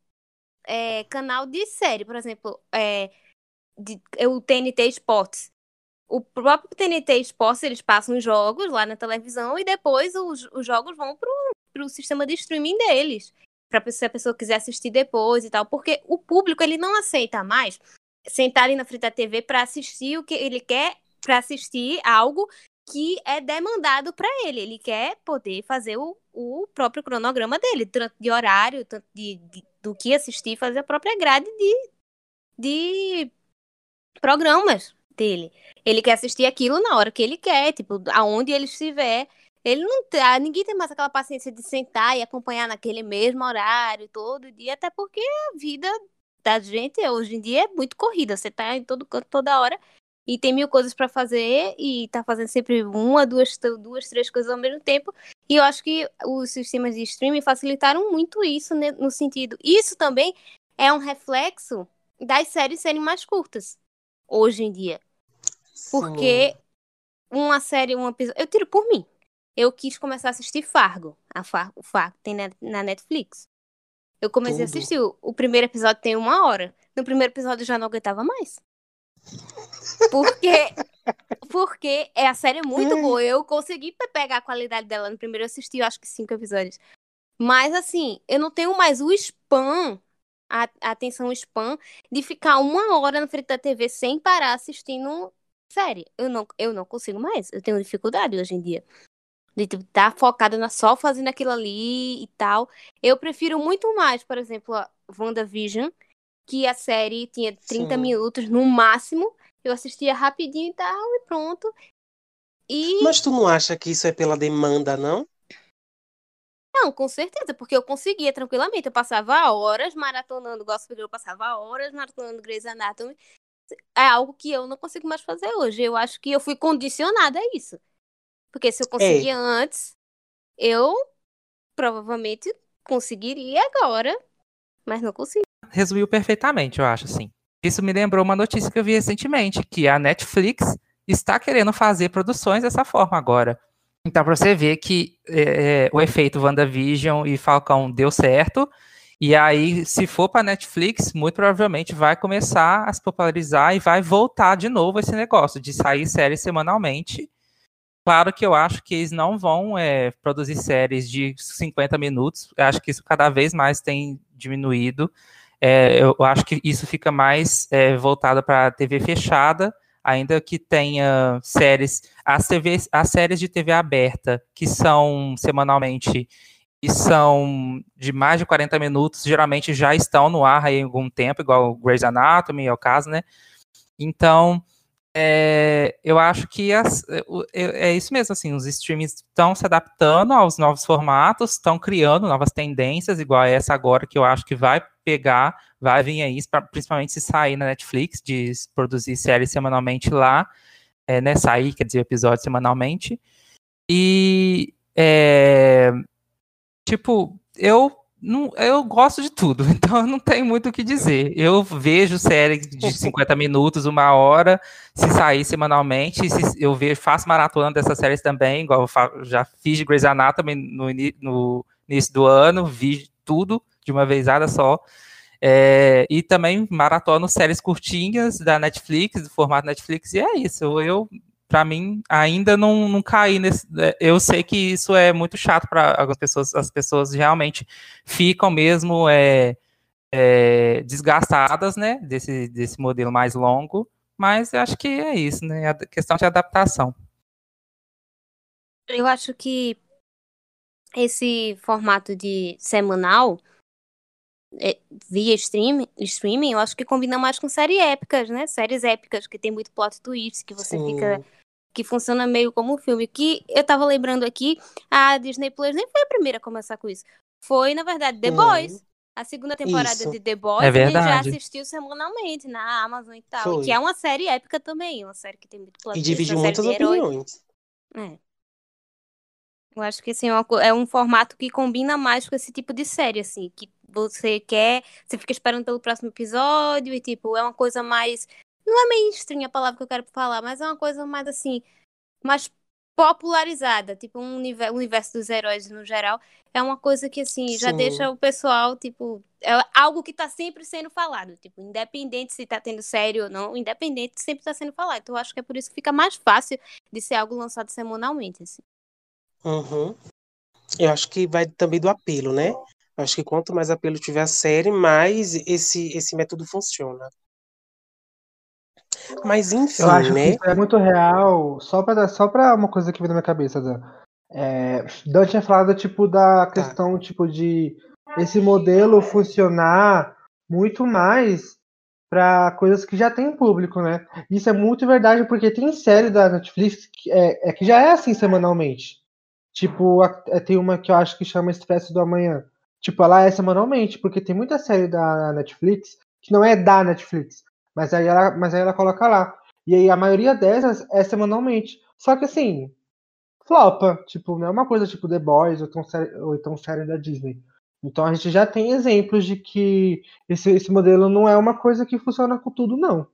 [SPEAKER 4] é, canal de série, por exemplo, é, de, o TNT Sports. O próprio TNT Sports, eles passam os jogos lá na televisão e depois os, os jogos vão para o sistema de streaming deles. Para se a pessoa quiser assistir depois e tal. Porque o público, ele não aceita mais sentar ali na frente da TV para assistir o que ele quer, para assistir algo que é demandado para ele. Ele quer poder fazer o, o próprio cronograma dele, tanto de horário, tanto de, de, do que assistir, fazer a própria grade de, de programas dele. Ele quer assistir aquilo na hora que ele quer, tipo, aonde ele estiver. Ele não tá, ninguém tem mais aquela paciência de sentar e acompanhar naquele mesmo horário todo dia, até porque a vida da gente hoje em dia é muito corrida. Você tá em todo canto toda hora. e tem mil coisas para fazer e tá fazendo sempre uma, duas, duas, três coisas ao mesmo tempo. E eu acho que os sistemas de streaming facilitaram muito isso né, no sentido. Isso também é um reflexo das séries serem mais curtas hoje em dia. Porque Sim. uma série, uma eu tiro por mim. Eu quis começar a assistir Fargo. A Far, o Fargo tem na, na Netflix. Eu comecei Tudo. a assistir. O, primeiro episódio tem uma hora. No primeiro episódio eu já não aguentava mais. Porque, porque é, a série é muito boa. Eu consegui pegar a qualidade dela no primeiro. Eu assisti, eu acho que cinco episódios. Mas, assim, eu não tenho mais o spam, a, a atenção spam, de ficar uma hora na frente da TV sem parar assistindo série. Eu não, eu não consigo mais. Eu tenho dificuldade hoje em dia. De estar tipo, tá focada na só fazendo aquilo ali e tal. Eu prefiro muito mais, por exemplo, a WandaVision, que a série tinha 30 Sim. minutos no máximo. Eu assistia rapidinho e tal, e pronto. E...
[SPEAKER 5] Mas tu não acha que isso é pela demanda, não?
[SPEAKER 4] Não, com certeza, porque eu conseguia tranquilamente. Eu passava horas maratonando Gospel Girl, eu passava horas maratonando Grey's Anatomy. É algo que eu não consigo mais fazer hoje. Eu acho que eu fui condicionada a isso. Porque se eu conseguia é. antes, eu provavelmente conseguiria agora, mas não consigo
[SPEAKER 2] resumiu perfeitamente, eu acho, assim. Isso me lembrou uma notícia que eu vi recentemente, que a Netflix está querendo fazer produções dessa forma agora. Então, para você ver que é, é, o efeito WandaVision e Falcão deu certo, e aí, se for para Netflix, muito provavelmente vai começar a se popularizar e vai voltar de novo esse negócio de sair séries semanalmente. Claro que eu acho que eles não vão é, produzir séries de 50 minutos, eu acho que isso cada vez mais tem diminuído. É, eu acho que isso fica mais é, voltado para a TV fechada, ainda que tenha séries, as, TVs, as séries de TV aberta, que são semanalmente e são de mais de 40 minutos, geralmente já estão no ar há algum tempo, igual o Grey's Anatomy, é o caso, né? Então, é, eu acho que as, é, é, isso mesmo, assim, os streamings estão se adaptando aos novos formatos, estão criando novas tendências, igual essa agora, que eu acho que vai pegar, vai vir aí, principalmente se sair na Netflix, de produzir séries semanalmente lá, é, né, sair, quer dizer, episódios semanalmente, e, é, tipo, eu não, eu gosto de tudo, então eu não tenho muito o que dizer. Eu vejo série de 50 minutos, uma hora, se sair semanalmente, se, eu vejo, faço maratona dessas séries também, igual eu já fiz de Grey's Anatomy no, no início do ano, vi tudo de uma vezada só. É, e também maratono séries curtinhas da Netflix, do formato Netflix, e é isso. Eu para mim, ainda não, não caí nesse. É, eu sei que isso é muito chato para algumas pessoas. As pessoas realmente ficam mesmo é, é, desgastadas, né? Desse, desse modelo mais longo. Mas eu acho que é isso, né? A questão de adaptação.
[SPEAKER 4] Eu acho que esse formato de semanal é, via stream, streaming, eu acho que combina mais com séries épicas, né? Séries épicas que tem muito plot twist, que você Sim. fica que funciona meio como um filme. Que eu tava lembrando aqui, a Disney Plus nem foi a primeira a começar com isso. Foi, na verdade, The Boys. A segunda temporada isso. de The Boys
[SPEAKER 2] é
[SPEAKER 4] a gente já assistiu semanalmente na Amazon e tal. Foi. Que é uma série épica também, uma série que tem muito
[SPEAKER 5] plot E dividiu muitas opiniões.
[SPEAKER 4] É. Eu acho que assim, é, é um formato que combina mais com esse tipo de série, assim, que você quer, você fica esperando pelo próximo episódio e tipo, é uma coisa mais não é mainstream a palavra que eu quero falar, mas é uma coisa mais assim, mais popularizada, tipo um universo, universo dos heróis no geral, é uma coisa que assim, Sim. já deixa o pessoal, tipo, é algo que tá sempre sendo falado, tipo, independente se tá tendo série ou não, independente sempre tá sendo falado. Então eu acho que é por isso que fica mais fácil de ser algo lançado semanalmente, assim.
[SPEAKER 5] Uhum. Eu acho que vai também do apelo, né? Eu acho que quanto mais apelo tiver a série, mais esse, esse método funciona. Mas enfim,
[SPEAKER 1] eu acho
[SPEAKER 5] né?
[SPEAKER 1] Que é muito real, só para só para uma coisa que veio na minha cabeça, Dan. É, Dan tinha falado tipo da tá. questão tá. tipo de esse modelo funcionar muito mais para coisas que já tem público, né? Isso é muito verdade porque tem série da Netflix que, é, é que já é assim semanalmente. Tipo, a, é, tem uma que eu acho que chama Expresso do Amanhã. Tipo, ela é semanalmente, porque tem muita série da Netflix que não é da Netflix, mas aí ela, mas aí ela coloca lá. E aí a maioria dessas é semanalmente. Só que assim, flopa. Tipo, não é uma coisa tipo The Boys ou então série, ou então série da Disney. Então a gente já tem exemplos de que esse, esse modelo não é uma coisa que funciona com tudo, não.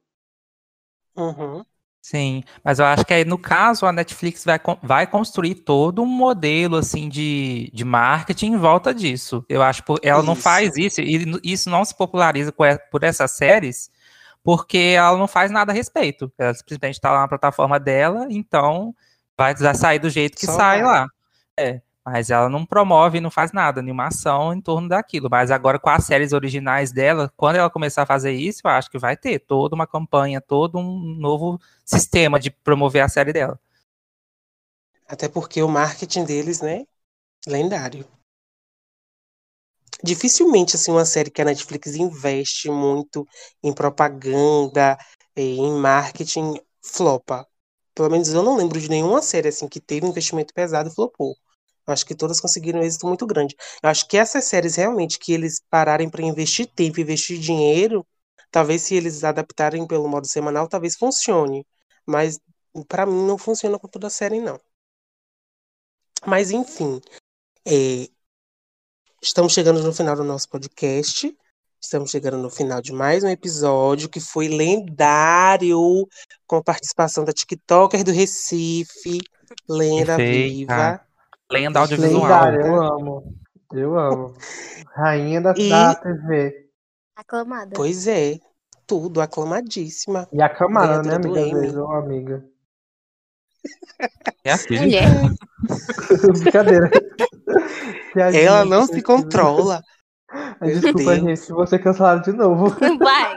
[SPEAKER 3] Uhum.
[SPEAKER 2] Sim, mas eu acho que aí no caso a Netflix vai, vai construir todo um modelo assim de, de marketing em volta disso. Eu acho que ela isso. não faz isso e isso não se populariza por essas séries porque ela não faz nada a respeito. Ela simplesmente está lá na plataforma dela, então vai sair do jeito que Só sai vai. lá. É. Mas ela não promove, não faz nada, nenhuma ação em torno daquilo. Mas agora, com as séries originais dela, quando ela começar a fazer isso, eu acho que vai ter toda uma campanha, todo um novo sistema de promover a série dela.
[SPEAKER 3] Até porque o marketing deles, né? Lendário. Dificilmente, assim, uma série que a Netflix investe muito em propaganda, eh, em marketing, flopa. Pelo menos eu não lembro de nenhuma série, assim, que teve um investimento pesado e flopou. Acho que todas conseguiram um êxito muito grande. Eu acho que essas séries realmente que eles pararem para investir tempo, investir dinheiro, talvez se eles adaptarem pelo modo semanal, talvez funcione. Mas para mim não funciona com toda a série não. Mas enfim, é... estamos chegando no final do nosso podcast. Estamos chegando no final de mais um episódio que foi lendário, com a participação da TikToker do Recife, Lenda Viva.
[SPEAKER 2] Lenda audiovisual.
[SPEAKER 1] Lendária, eu amo. Eu amo. Rainha da, e... da TV.
[SPEAKER 4] Aclamada.
[SPEAKER 3] Pois é. Tudo, aclamadíssima.
[SPEAKER 1] E aclamada, né, amiga? Vezes, oh, amiga.
[SPEAKER 2] É a filha.
[SPEAKER 1] Brincadeira.
[SPEAKER 3] Ela não se controla.
[SPEAKER 1] Desculpa, gente, se você cancelar de novo.
[SPEAKER 4] Vai.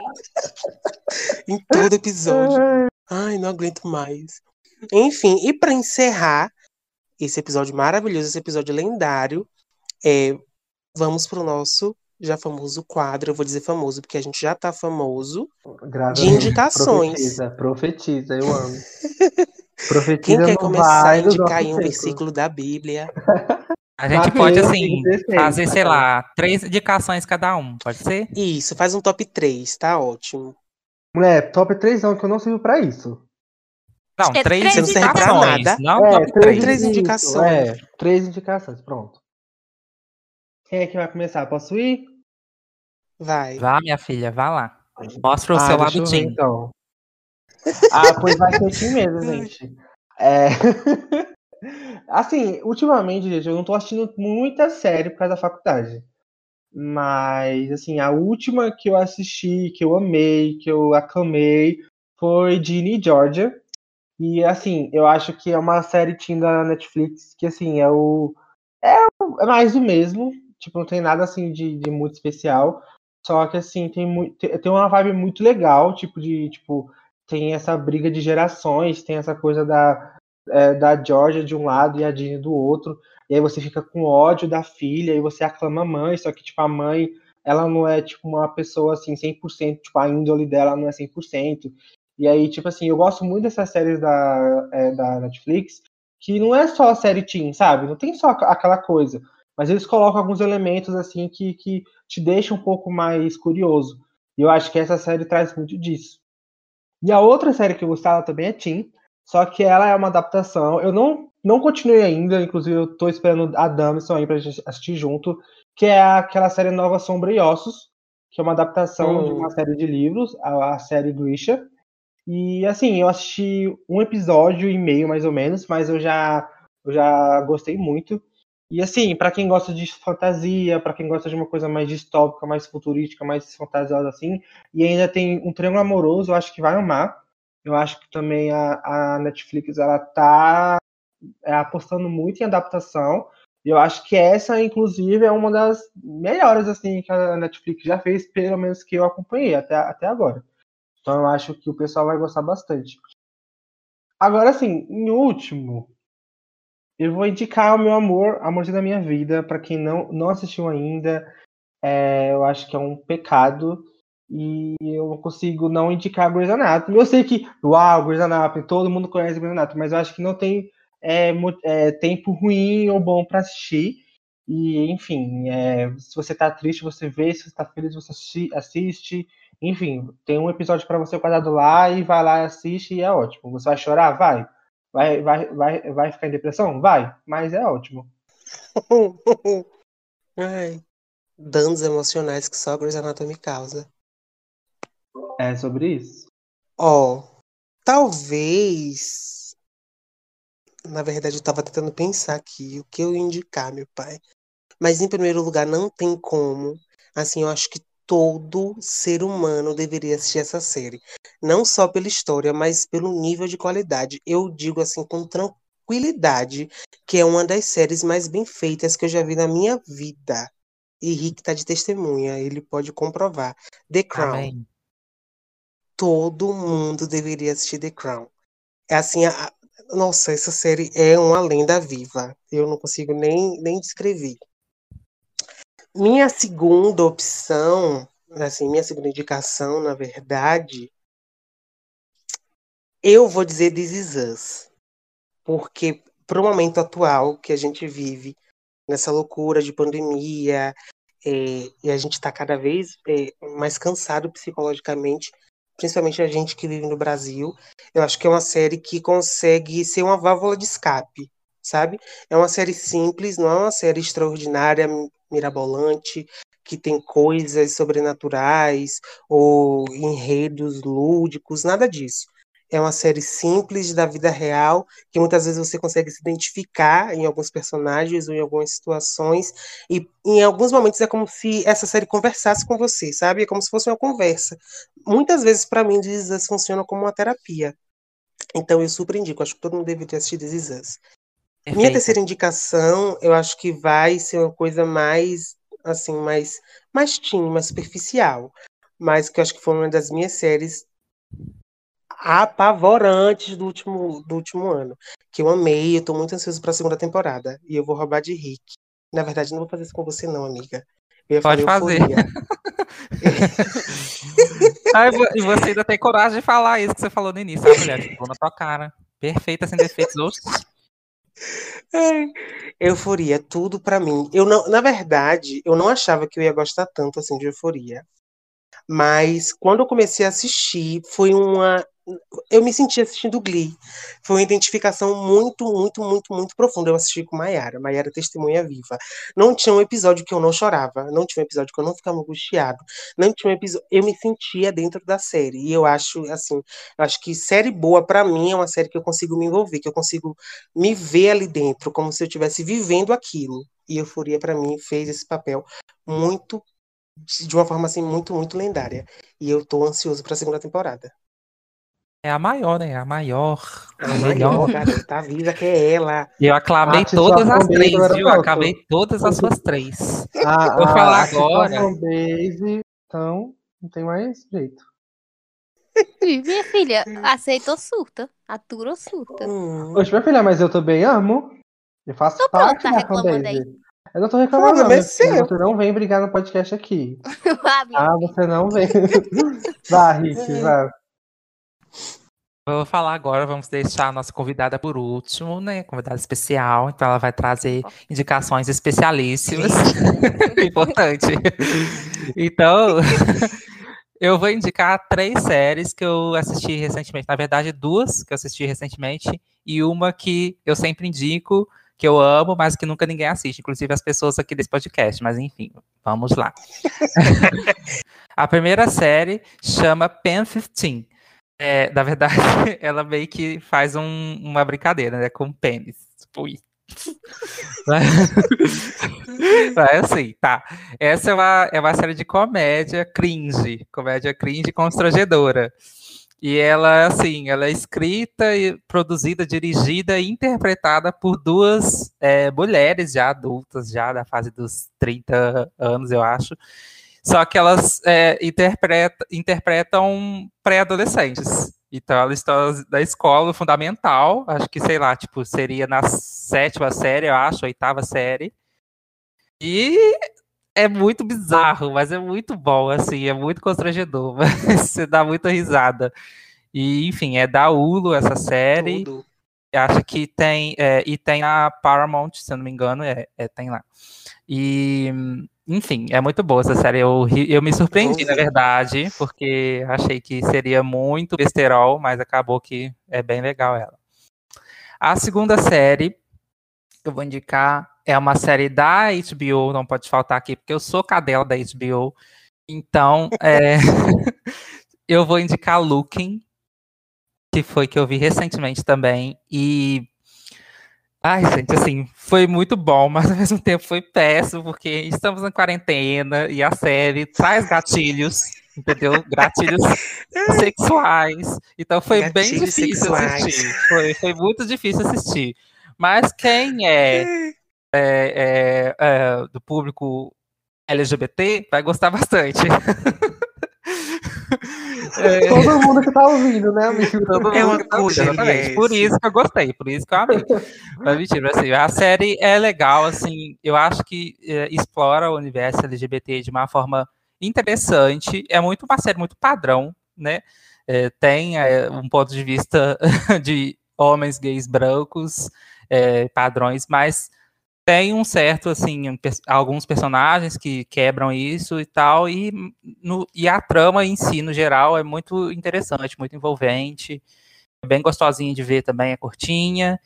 [SPEAKER 3] em todo episódio. Ai, não aguento mais. Enfim, e para encerrar, esse episódio maravilhoso, esse episódio lendário. É, vamos pro nosso já famoso quadro. Eu vou dizer famoso, porque a gente já tá famoso.
[SPEAKER 1] Grava
[SPEAKER 3] de indicações.
[SPEAKER 1] Profetiza, profetiza, eu amo. Profetiza
[SPEAKER 3] Quem quer começar a indicar em um versículo da Bíblia?
[SPEAKER 2] A gente pode, assim, fazer, sei lá, três indicações cada um, pode ser?
[SPEAKER 3] Isso, faz um top 3, tá ótimo.
[SPEAKER 1] Mulher, top 3 não, que eu não sirvo pra isso.
[SPEAKER 2] Não, é três,
[SPEAKER 3] três indicações.
[SPEAKER 2] Não,
[SPEAKER 1] é,
[SPEAKER 2] top três.
[SPEAKER 3] três indicações.
[SPEAKER 1] É, três indicações, pronto. Quem é que vai começar? Posso ir?
[SPEAKER 3] Vai.
[SPEAKER 2] Vá, minha filha, vá lá. Mostra o ah, seu lado Tim.
[SPEAKER 1] Então. Ah, pois vai ser assim mesmo, gente. É... assim, ultimamente, gente, eu não tô assistindo muita série por causa da faculdade. Mas, assim, a última que eu assisti, que eu amei, que eu aclamei, foi Ginny Georgia, e assim, eu acho que é uma série teen Netflix que assim, é o. É, é mais do mesmo. Tipo, não tem nada assim de, de muito especial. Só que assim, tem, muito, tem uma vibe muito legal, tipo, de. Tipo, tem essa briga de gerações, tem essa coisa da, é, da Georgia de um lado e a Dini do outro. E aí você fica com ódio da filha e você aclama a mãe, só que, tipo, a mãe, ela não é, tipo, uma pessoa, assim, 100%, tipo, a índole dela não é 100%. E aí, tipo assim, eu gosto muito dessas séries da, é, da Netflix, que não é só a série teen, sabe? Não tem só aquela coisa. Mas eles colocam alguns elementos, assim, que, que te deixam um pouco mais curioso. E eu acho que essa série traz muito disso. E a outra série que eu gostava também é Teen, só que ela é uma adaptação. Eu não, não continuei ainda, inclusive eu tô esperando a Damson aí pra gente assistir junto, que é aquela série Nova Sombra e Ossos, que é uma adaptação de uma série de livros, a, a série Grisha. E assim, eu assisti um episódio e meio mais ou menos, mas eu já eu já gostei muito. E assim, para quem gosta de fantasia, para quem gosta de uma coisa mais distópica, mais futurística, mais fantasiosa assim, e ainda tem um triângulo amoroso, eu acho que vai amar. Eu acho que também a, a Netflix ela tá é, apostando muito em adaptação. E eu acho que essa, inclusive, é uma das melhores assim que a Netflix já fez, pelo menos que eu acompanhei até, até agora. Então eu acho que o pessoal vai gostar bastante. Agora sim, em último, eu vou indicar o meu amor, Amorzinho da Minha Vida, para quem não, não assistiu ainda. É, eu acho que é um pecado e eu não consigo não indicar Grey's Anatomy. Eu sei que, uau, Grey's Anatomy, todo mundo conhece Grey's Anatomy, mas eu acho que não tem é, é, tempo ruim ou bom para assistir. E, enfim, é, se você tá triste, você vê, se você tá feliz, você assiste. Enfim, tem um episódio para você guardado lá e vai lá assiste e é ótimo. Você vai chorar? Vai. Vai, vai, vai, vai ficar em depressão? Vai, mas é ótimo.
[SPEAKER 3] Ai, danos emocionais que só Grey's Anatomy causa.
[SPEAKER 1] É sobre isso.
[SPEAKER 3] Ó, oh, talvez. Na verdade, eu tava tentando pensar aqui o que eu ia indicar, meu pai. Mas em primeiro lugar, não tem como. Assim, eu acho que todo ser humano deveria assistir essa série. Não só pela história, mas pelo nível de qualidade. Eu digo assim com tranquilidade que é uma das séries mais bem feitas que eu já vi na minha vida. E Rick tá de testemunha, ele pode comprovar. The Crown. Amém. Todo mundo deveria assistir The Crown. É assim, a... nossa, essa série é uma lenda viva. Eu não consigo nem, nem descrever. Minha segunda opção, assim, minha segunda indicação, na verdade, eu vou dizer This Is Us. Porque pro momento atual que a gente vive, nessa loucura de pandemia, é, e a gente está cada vez é, mais cansado psicologicamente, principalmente a gente que vive no Brasil, eu acho que é uma série que consegue ser uma válvula de escape, sabe? É uma série simples, não é uma série extraordinária, mirabolante, que tem coisas sobrenaturais ou enredos lúdicos, nada disso. É uma série simples da vida real, que muitas vezes você consegue se identificar em alguns personagens ou em algumas situações, e em alguns momentos é como se essa série conversasse com você, sabe? É como se fosse uma conversa. Muitas vezes, para mim, This Us funciona como uma terapia. Então, eu super indico, acho que todo mundo deveria assistir This Us. Perfeito. Minha terceira indicação, eu acho que vai ser uma coisa mais, assim, mais, mais teen, mais superficial. Mas que eu acho que foi uma das minhas séries apavorantes do último, do último ano. Que eu amei, eu tô muito ansioso pra segunda temporada. E eu vou roubar de Rick. Na verdade, não vou fazer isso com você, não, amiga.
[SPEAKER 2] Pode fazer. Ai, e você ainda tem coragem de falar isso que você falou no início, a mulher. Ficou na tua cara. Perfeita, sem defeitos.
[SPEAKER 3] É, euforia, tudo para mim. Eu não, na verdade, eu não achava que eu ia gostar tanto assim de Euforia. Mas quando eu comecei a assistir, foi uma eu me senti assistindo Glee. Foi uma identificação muito, muito, muito, muito profunda. Eu assisti com Maiara. Maiara testemunha viva. Não tinha um episódio que eu não chorava. Não tinha um episódio que eu não ficava angustiado. Não tinha um episódio. Eu me sentia dentro da série. E eu acho, assim, acho que série boa, para mim, é uma série que eu consigo me envolver, que eu consigo me ver ali dentro, como se eu estivesse vivendo aquilo. E Euforia, para mim, fez esse papel muito de uma forma assim muito muito lendária e eu tô ansioso para a segunda temporada.
[SPEAKER 2] É a maior, né? A maior.
[SPEAKER 3] A, melhor, garota, avisa que é ela.
[SPEAKER 2] Eu aclamei todas as três, viu? Eu acabei todas as suas três.
[SPEAKER 1] Ah, Vou falar agora. Base, então, não tem mais jeito.
[SPEAKER 4] Minha filha, aceitou surta. Aturou surta.
[SPEAKER 1] Hum. Oxe, minha filha, mas eu também amo. Eu faço tô parte
[SPEAKER 4] tá da fanbase. Aí.
[SPEAKER 1] Eu não tô reclamando, não, você não vem brigar no podcast aqui. ah, você não vem. vá, Rick, vá.
[SPEAKER 2] Vou falar agora, vamos deixar a nossa convidada por último, né? Convidada especial, então ela vai trazer indicações especialíssimas. Importante. Então, eu vou indicar três séries que eu assisti recentemente. Na verdade, duas que eu assisti recentemente e uma que eu sempre indico, que eu amo, mas que nunca ninguém assiste, inclusive as pessoas aqui desse podcast. Mas enfim, vamos lá. a primeira série chama Pen 15 é, na verdade, ela meio que faz um, uma brincadeira, né? Com pênis. Ui. é assim, tá. Essa é uma, é uma série de comédia cringe, comédia cringe constrangedora. E ela, assim, ela é escrita e produzida, dirigida e interpretada por duas é, mulheres já adultas, já da fase dos 30 anos, eu acho. Só que elas é, interpreta, interpretam pré-adolescentes. Então, elas estão da escola fundamental, acho que, sei lá, tipo, seria na sétima série, eu acho, oitava série. E é muito bizarro, mas é muito bom, assim, é muito constrangedor, você dá muita risada. E, enfim, é da Hulu essa série. Tudo. Acho que tem, é, e tem a Paramount, se eu não me engano, é, é tem lá. E enfim, é muito boa essa série. Eu, eu me surpreendi, na verdade, porque achei que seria muito besterol, mas acabou que é bem legal ela. A segunda série que eu vou indicar é uma série da HBO, não pode faltar aqui, porque eu sou cadela da HBO. Então, é, eu vou indicar Looking, que foi que eu vi recentemente também. E Ai, gente, assim, foi muito bom, mas ao mesmo tempo foi péssimo, porque estamos na quarentena e a série traz gatilhos, entendeu? Gatilhos sexuais. Então foi gatilhos bem difícil sexuais. assistir. Foi, foi muito difícil assistir. Mas quem é, é, é, é do público LGBT vai gostar bastante.
[SPEAKER 1] É... Todo mundo que tá ouvindo, né, amigo?
[SPEAKER 5] Todo é uma tá coisa,
[SPEAKER 2] Por isso que eu gostei, por isso que eu amei. Mas mentira, assim, a série é legal, assim, eu acho que é, explora o universo LGBT de uma forma interessante. É muito uma série muito padrão, né? É, tem é, um ponto de vista de homens gays brancos, é, padrões, mas tem um certo, assim, alguns personagens que quebram isso e tal, e, no, e a trama em si, no geral, é muito interessante, muito envolvente, é bem gostosinha de ver também, é curtinha,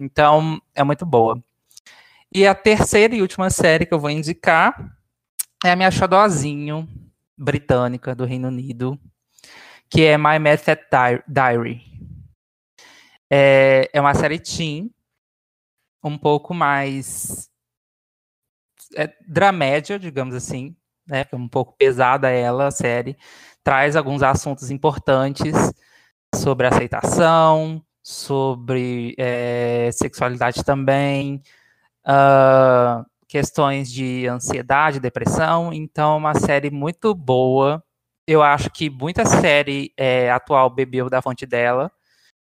[SPEAKER 2] então é muito boa. E a terceira e última série que eu vou indicar é a minha xodózinho britânica do Reino Unido, que é My Method Diary. É, é uma série teen, um pouco mais é, dramédia, digamos assim, né? É um pouco pesada ela, a série. Traz alguns assuntos importantes sobre aceitação, sobre é, sexualidade também, uh, questões de ansiedade, depressão. Então, uma série muito boa. Eu acho que muita série é, atual bebeu da fonte dela,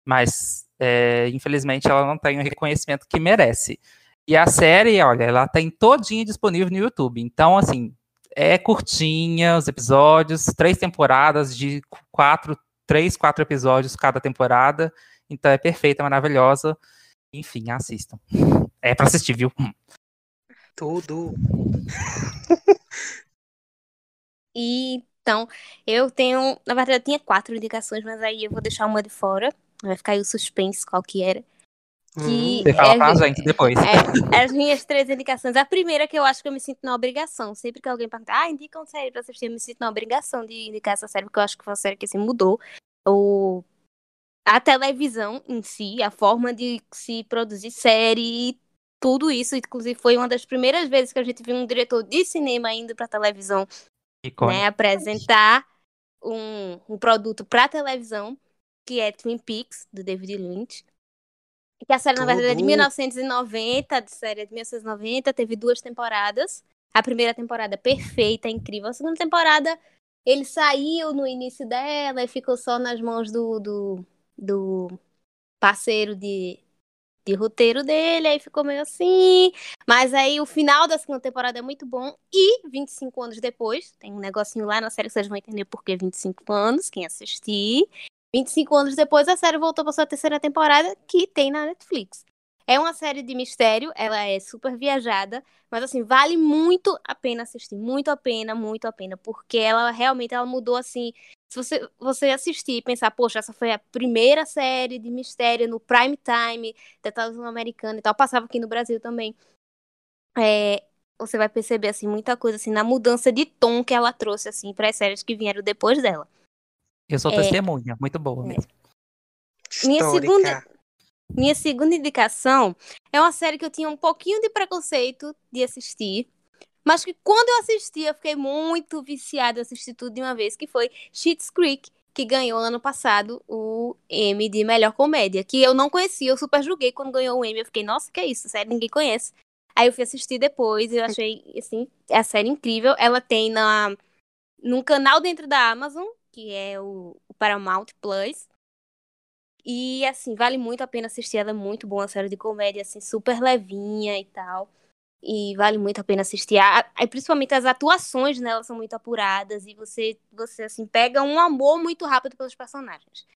[SPEAKER 2] mas é, infelizmente, ela não tem o reconhecimento que merece. E a série, olha, ela tem todinha disponível no YouTube. Então, assim, é curtinha os episódios, três temporadas de quatro, três, quatro episódios cada temporada. Então é perfeita, maravilhosa. Enfim, assistam. É para assistir, viu?
[SPEAKER 5] Tudo.
[SPEAKER 4] e então, eu tenho, na verdade, eu tinha quatro indicações, mas aí eu vou deixar uma de fora, Vai ficar aí o suspense qual que era.
[SPEAKER 2] Que Você fala é, pra gente depois.
[SPEAKER 4] É, as minhas três indicações. A primeira que eu acho que eu me sinto na obrigação. Sempre que alguém pergunta, ah, indica uma série pra assistir, eu me sinto na obrigação de indicar essa série, porque eu acho que foi uma série que assim, mudou. O... A televisão em si, a forma de se produzir série, tudo isso. Inclusive, foi uma das primeiras vezes que a gente viu um diretor de cinema indo pra televisão né, apresentar um, um produto pra televisão que é Twin Peaks, do David Lynch. Que a série, na verdade, é de 1990, de série de 1990, teve duas temporadas. A primeira temporada perfeita, incrível. A segunda temporada, ele saiu no início dela e ficou só nas mãos do, do, do parceiro de, de roteiro dele, aí ficou meio assim. Mas aí o final da segunda temporada é muito bom. E 25 anos depois, tem um negocinho lá na série que vocês vão entender por que 25 anos, quem assistir. 25 anos depois, a série voltou para sua terceira temporada, que tem na Netflix. É uma série de mistério, ela é super viajada, mas assim, vale muito a pena assistir, muito a pena, muito a pena, porque ela realmente ela mudou assim. Se você, você assistir e pensar, poxa, essa foi a primeira série de mistério no prime time da televisão americana e tal, passava aqui no Brasil também. É, você vai perceber assim muita coisa assim na mudança de tom que ela trouxe assim para as séries que vieram depois dela.
[SPEAKER 2] Eu sou é, testemunha, muito boa é. mesmo.
[SPEAKER 4] Minha segunda, minha segunda indicação é uma série que eu tinha um pouquinho de preconceito de assistir, mas que quando eu assisti eu fiquei muito viciada a assistir tudo de uma vez, que foi Schitt's Creek, que ganhou ano passado o Emmy de melhor comédia, que eu não conhecia, eu super julguei quando ganhou o Emmy, eu fiquei, nossa, que é isso, série ninguém conhece. Aí eu fui assistir depois e eu achei, assim, a série incrível. Ela tem na num canal dentro da Amazon, que é o, o Paramount Plus. E, assim, vale muito a pena assistir. Ela é muito boa, uma série de comédia, assim, super levinha e tal. E vale muito a pena assistir. A, principalmente as atuações nela são muito apuradas. E você, você, assim, pega um amor muito rápido pelos personagens.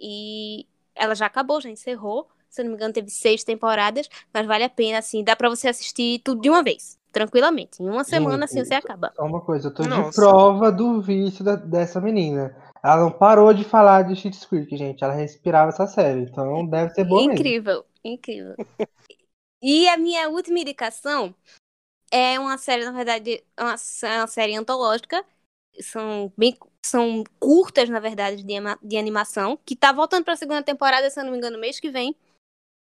[SPEAKER 4] E ela já acabou, já encerrou. Se eu não me engano, teve seis temporadas. Mas vale a pena, assim, dá pra você assistir tudo de uma vez. Tranquilamente. Em uma semana, assim, você acaba.
[SPEAKER 1] Só uma coisa, eu tô
[SPEAKER 5] Nossa.
[SPEAKER 1] de prova do vício da- dessa menina. Ela não parou de falar de Schitt's Creek, gente. Ela respirava essa série, então deve ser boa mesmo.
[SPEAKER 4] Incrível, incrível. E a minha última indicação é uma série, na verdade, é uma, é uma série antológica. São bem são curtas, na verdade, de, de animação, que tá voltando pra segunda temporada, se eu não me engano, mês que vem,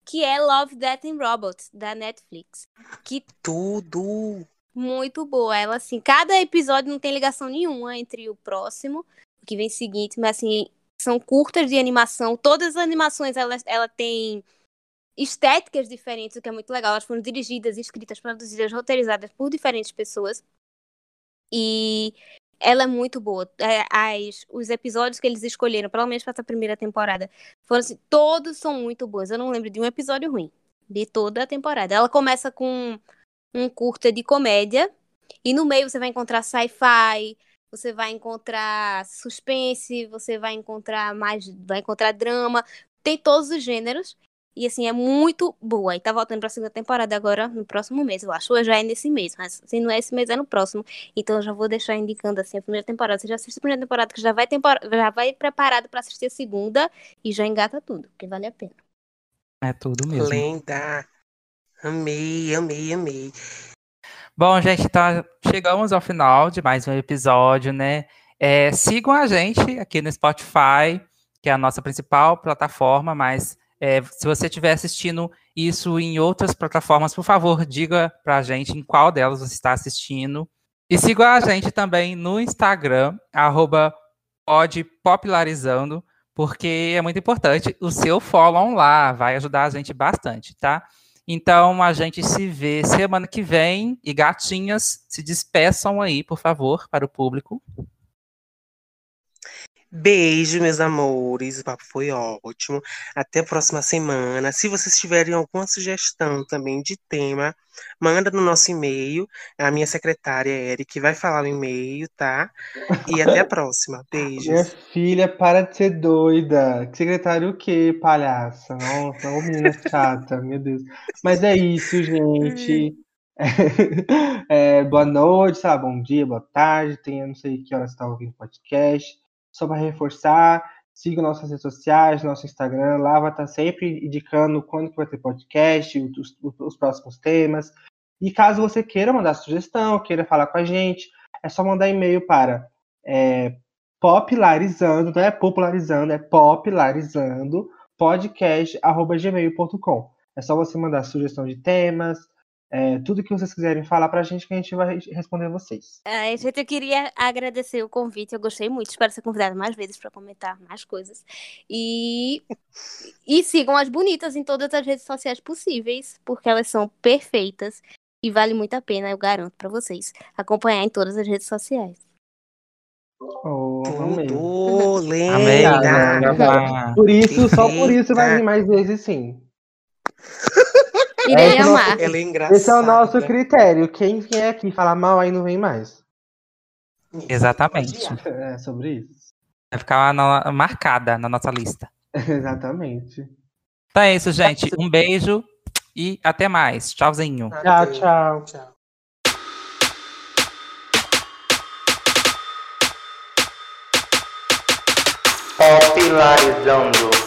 [SPEAKER 4] que é Love, Death and Robots, da Netflix. Que
[SPEAKER 5] Tudo.
[SPEAKER 4] muito boa. Ela, assim, cada episódio não tem ligação nenhuma entre o próximo, o que vem seguinte, mas, assim, são curtas de animação. Todas as animações, ela, ela tem estéticas diferentes, o que é muito legal. Elas foram dirigidas, escritas, produzidas, roteirizadas por diferentes pessoas. E ela é muito boa. É, As, os episódios que eles escolheram, pelo menos para essa primeira temporada, foram assim, todos são muito bons. Eu não lembro de um episódio ruim de toda a temporada. Ela começa com um curta de comédia e no meio você vai encontrar sci-fi, você vai encontrar suspense, você vai encontrar mais, vai encontrar drama, tem todos os gêneros. E assim, é muito boa. E tá voltando pra segunda temporada agora, no próximo mês, eu acho. Ou já é nesse mês, mas se não é esse mês, é no próximo. Então eu já vou deixar indicando assim a primeira temporada. Você já assiste a primeira temporada, que já vai, tempor... já vai preparado pra assistir a segunda e já engata tudo, porque vale a pena.
[SPEAKER 2] É tudo mesmo.
[SPEAKER 5] Lenda. Amei, amei, amei.
[SPEAKER 2] Bom, gente, tá, chegamos ao final de mais um episódio, né? É, sigam a gente aqui no Spotify, que é a nossa principal plataforma, mas é, se você estiver assistindo isso em outras plataformas, por favor, diga pra gente em qual delas você está assistindo. E sigam a gente também no Instagram, arroba podpopularizando, porque é muito importante o seu follow lá, vai ajudar a gente bastante, tá? Então a gente se vê semana que vem e gatinhas se despeçam aí, por favor, para o público.
[SPEAKER 5] Beijo, meus amores. O papo foi ótimo. Até a próxima semana. Se vocês tiverem alguma sugestão também de tema, manda no nosso e-mail. A minha secretária, Eric, vai falar o e-mail, tá? E até a próxima.
[SPEAKER 1] Minha
[SPEAKER 5] Beijos.
[SPEAKER 1] filha, para de ser doida. Secretário o quê, palhaça? Nossa, ô menina chata, meu Deus. Mas é isso, gente. É, boa noite, lá, bom dia, boa tarde. Eu não sei que horas você está ouvindo o podcast. Só para reforçar, siga nossas redes sociais, nosso Instagram. Lá vai estar sempre indicando quando que vai ter podcast, os, os- os próximos temas. E caso você queira mandar sugestão, queira falar com a gente, é só mandar e-mail para é, popularizando, não é popularizando, é popularizando podcast@gmail.com. É só você mandar sugestão de temas, é, tudo que vocês quiserem falar pra gente que a gente vai responder vocês.
[SPEAKER 4] Ai, gente, eu queria agradecer o convite, eu gostei muito, espero ser convidada mais vezes para comentar mais coisas. E, e sigam as bonitas em todas as redes sociais possíveis, porque elas são perfeitas e vale muito a pena, eu garanto para vocês, acompanhar em todas as redes sociais.
[SPEAKER 1] Oh.
[SPEAKER 5] Tudo,
[SPEAKER 2] Amém.
[SPEAKER 1] Por isso, só por isso vai vir mais vezes sim.
[SPEAKER 4] Irei
[SPEAKER 1] Esse é o
[SPEAKER 4] amar.
[SPEAKER 5] Ela é engraçada.
[SPEAKER 1] Esse é o nosso critério. Quem vier aqui falar mal aí não vem mais.
[SPEAKER 2] Exatamente.
[SPEAKER 1] É sobre isso.
[SPEAKER 2] Vai ficar na- marcada na nossa lista.
[SPEAKER 1] Exatamente.
[SPEAKER 2] Então é isso, gente. Um beijo e até mais. Tchauzinho.
[SPEAKER 1] Tchau, tchau.
[SPEAKER 5] Tchau.
[SPEAKER 6] Popularizando.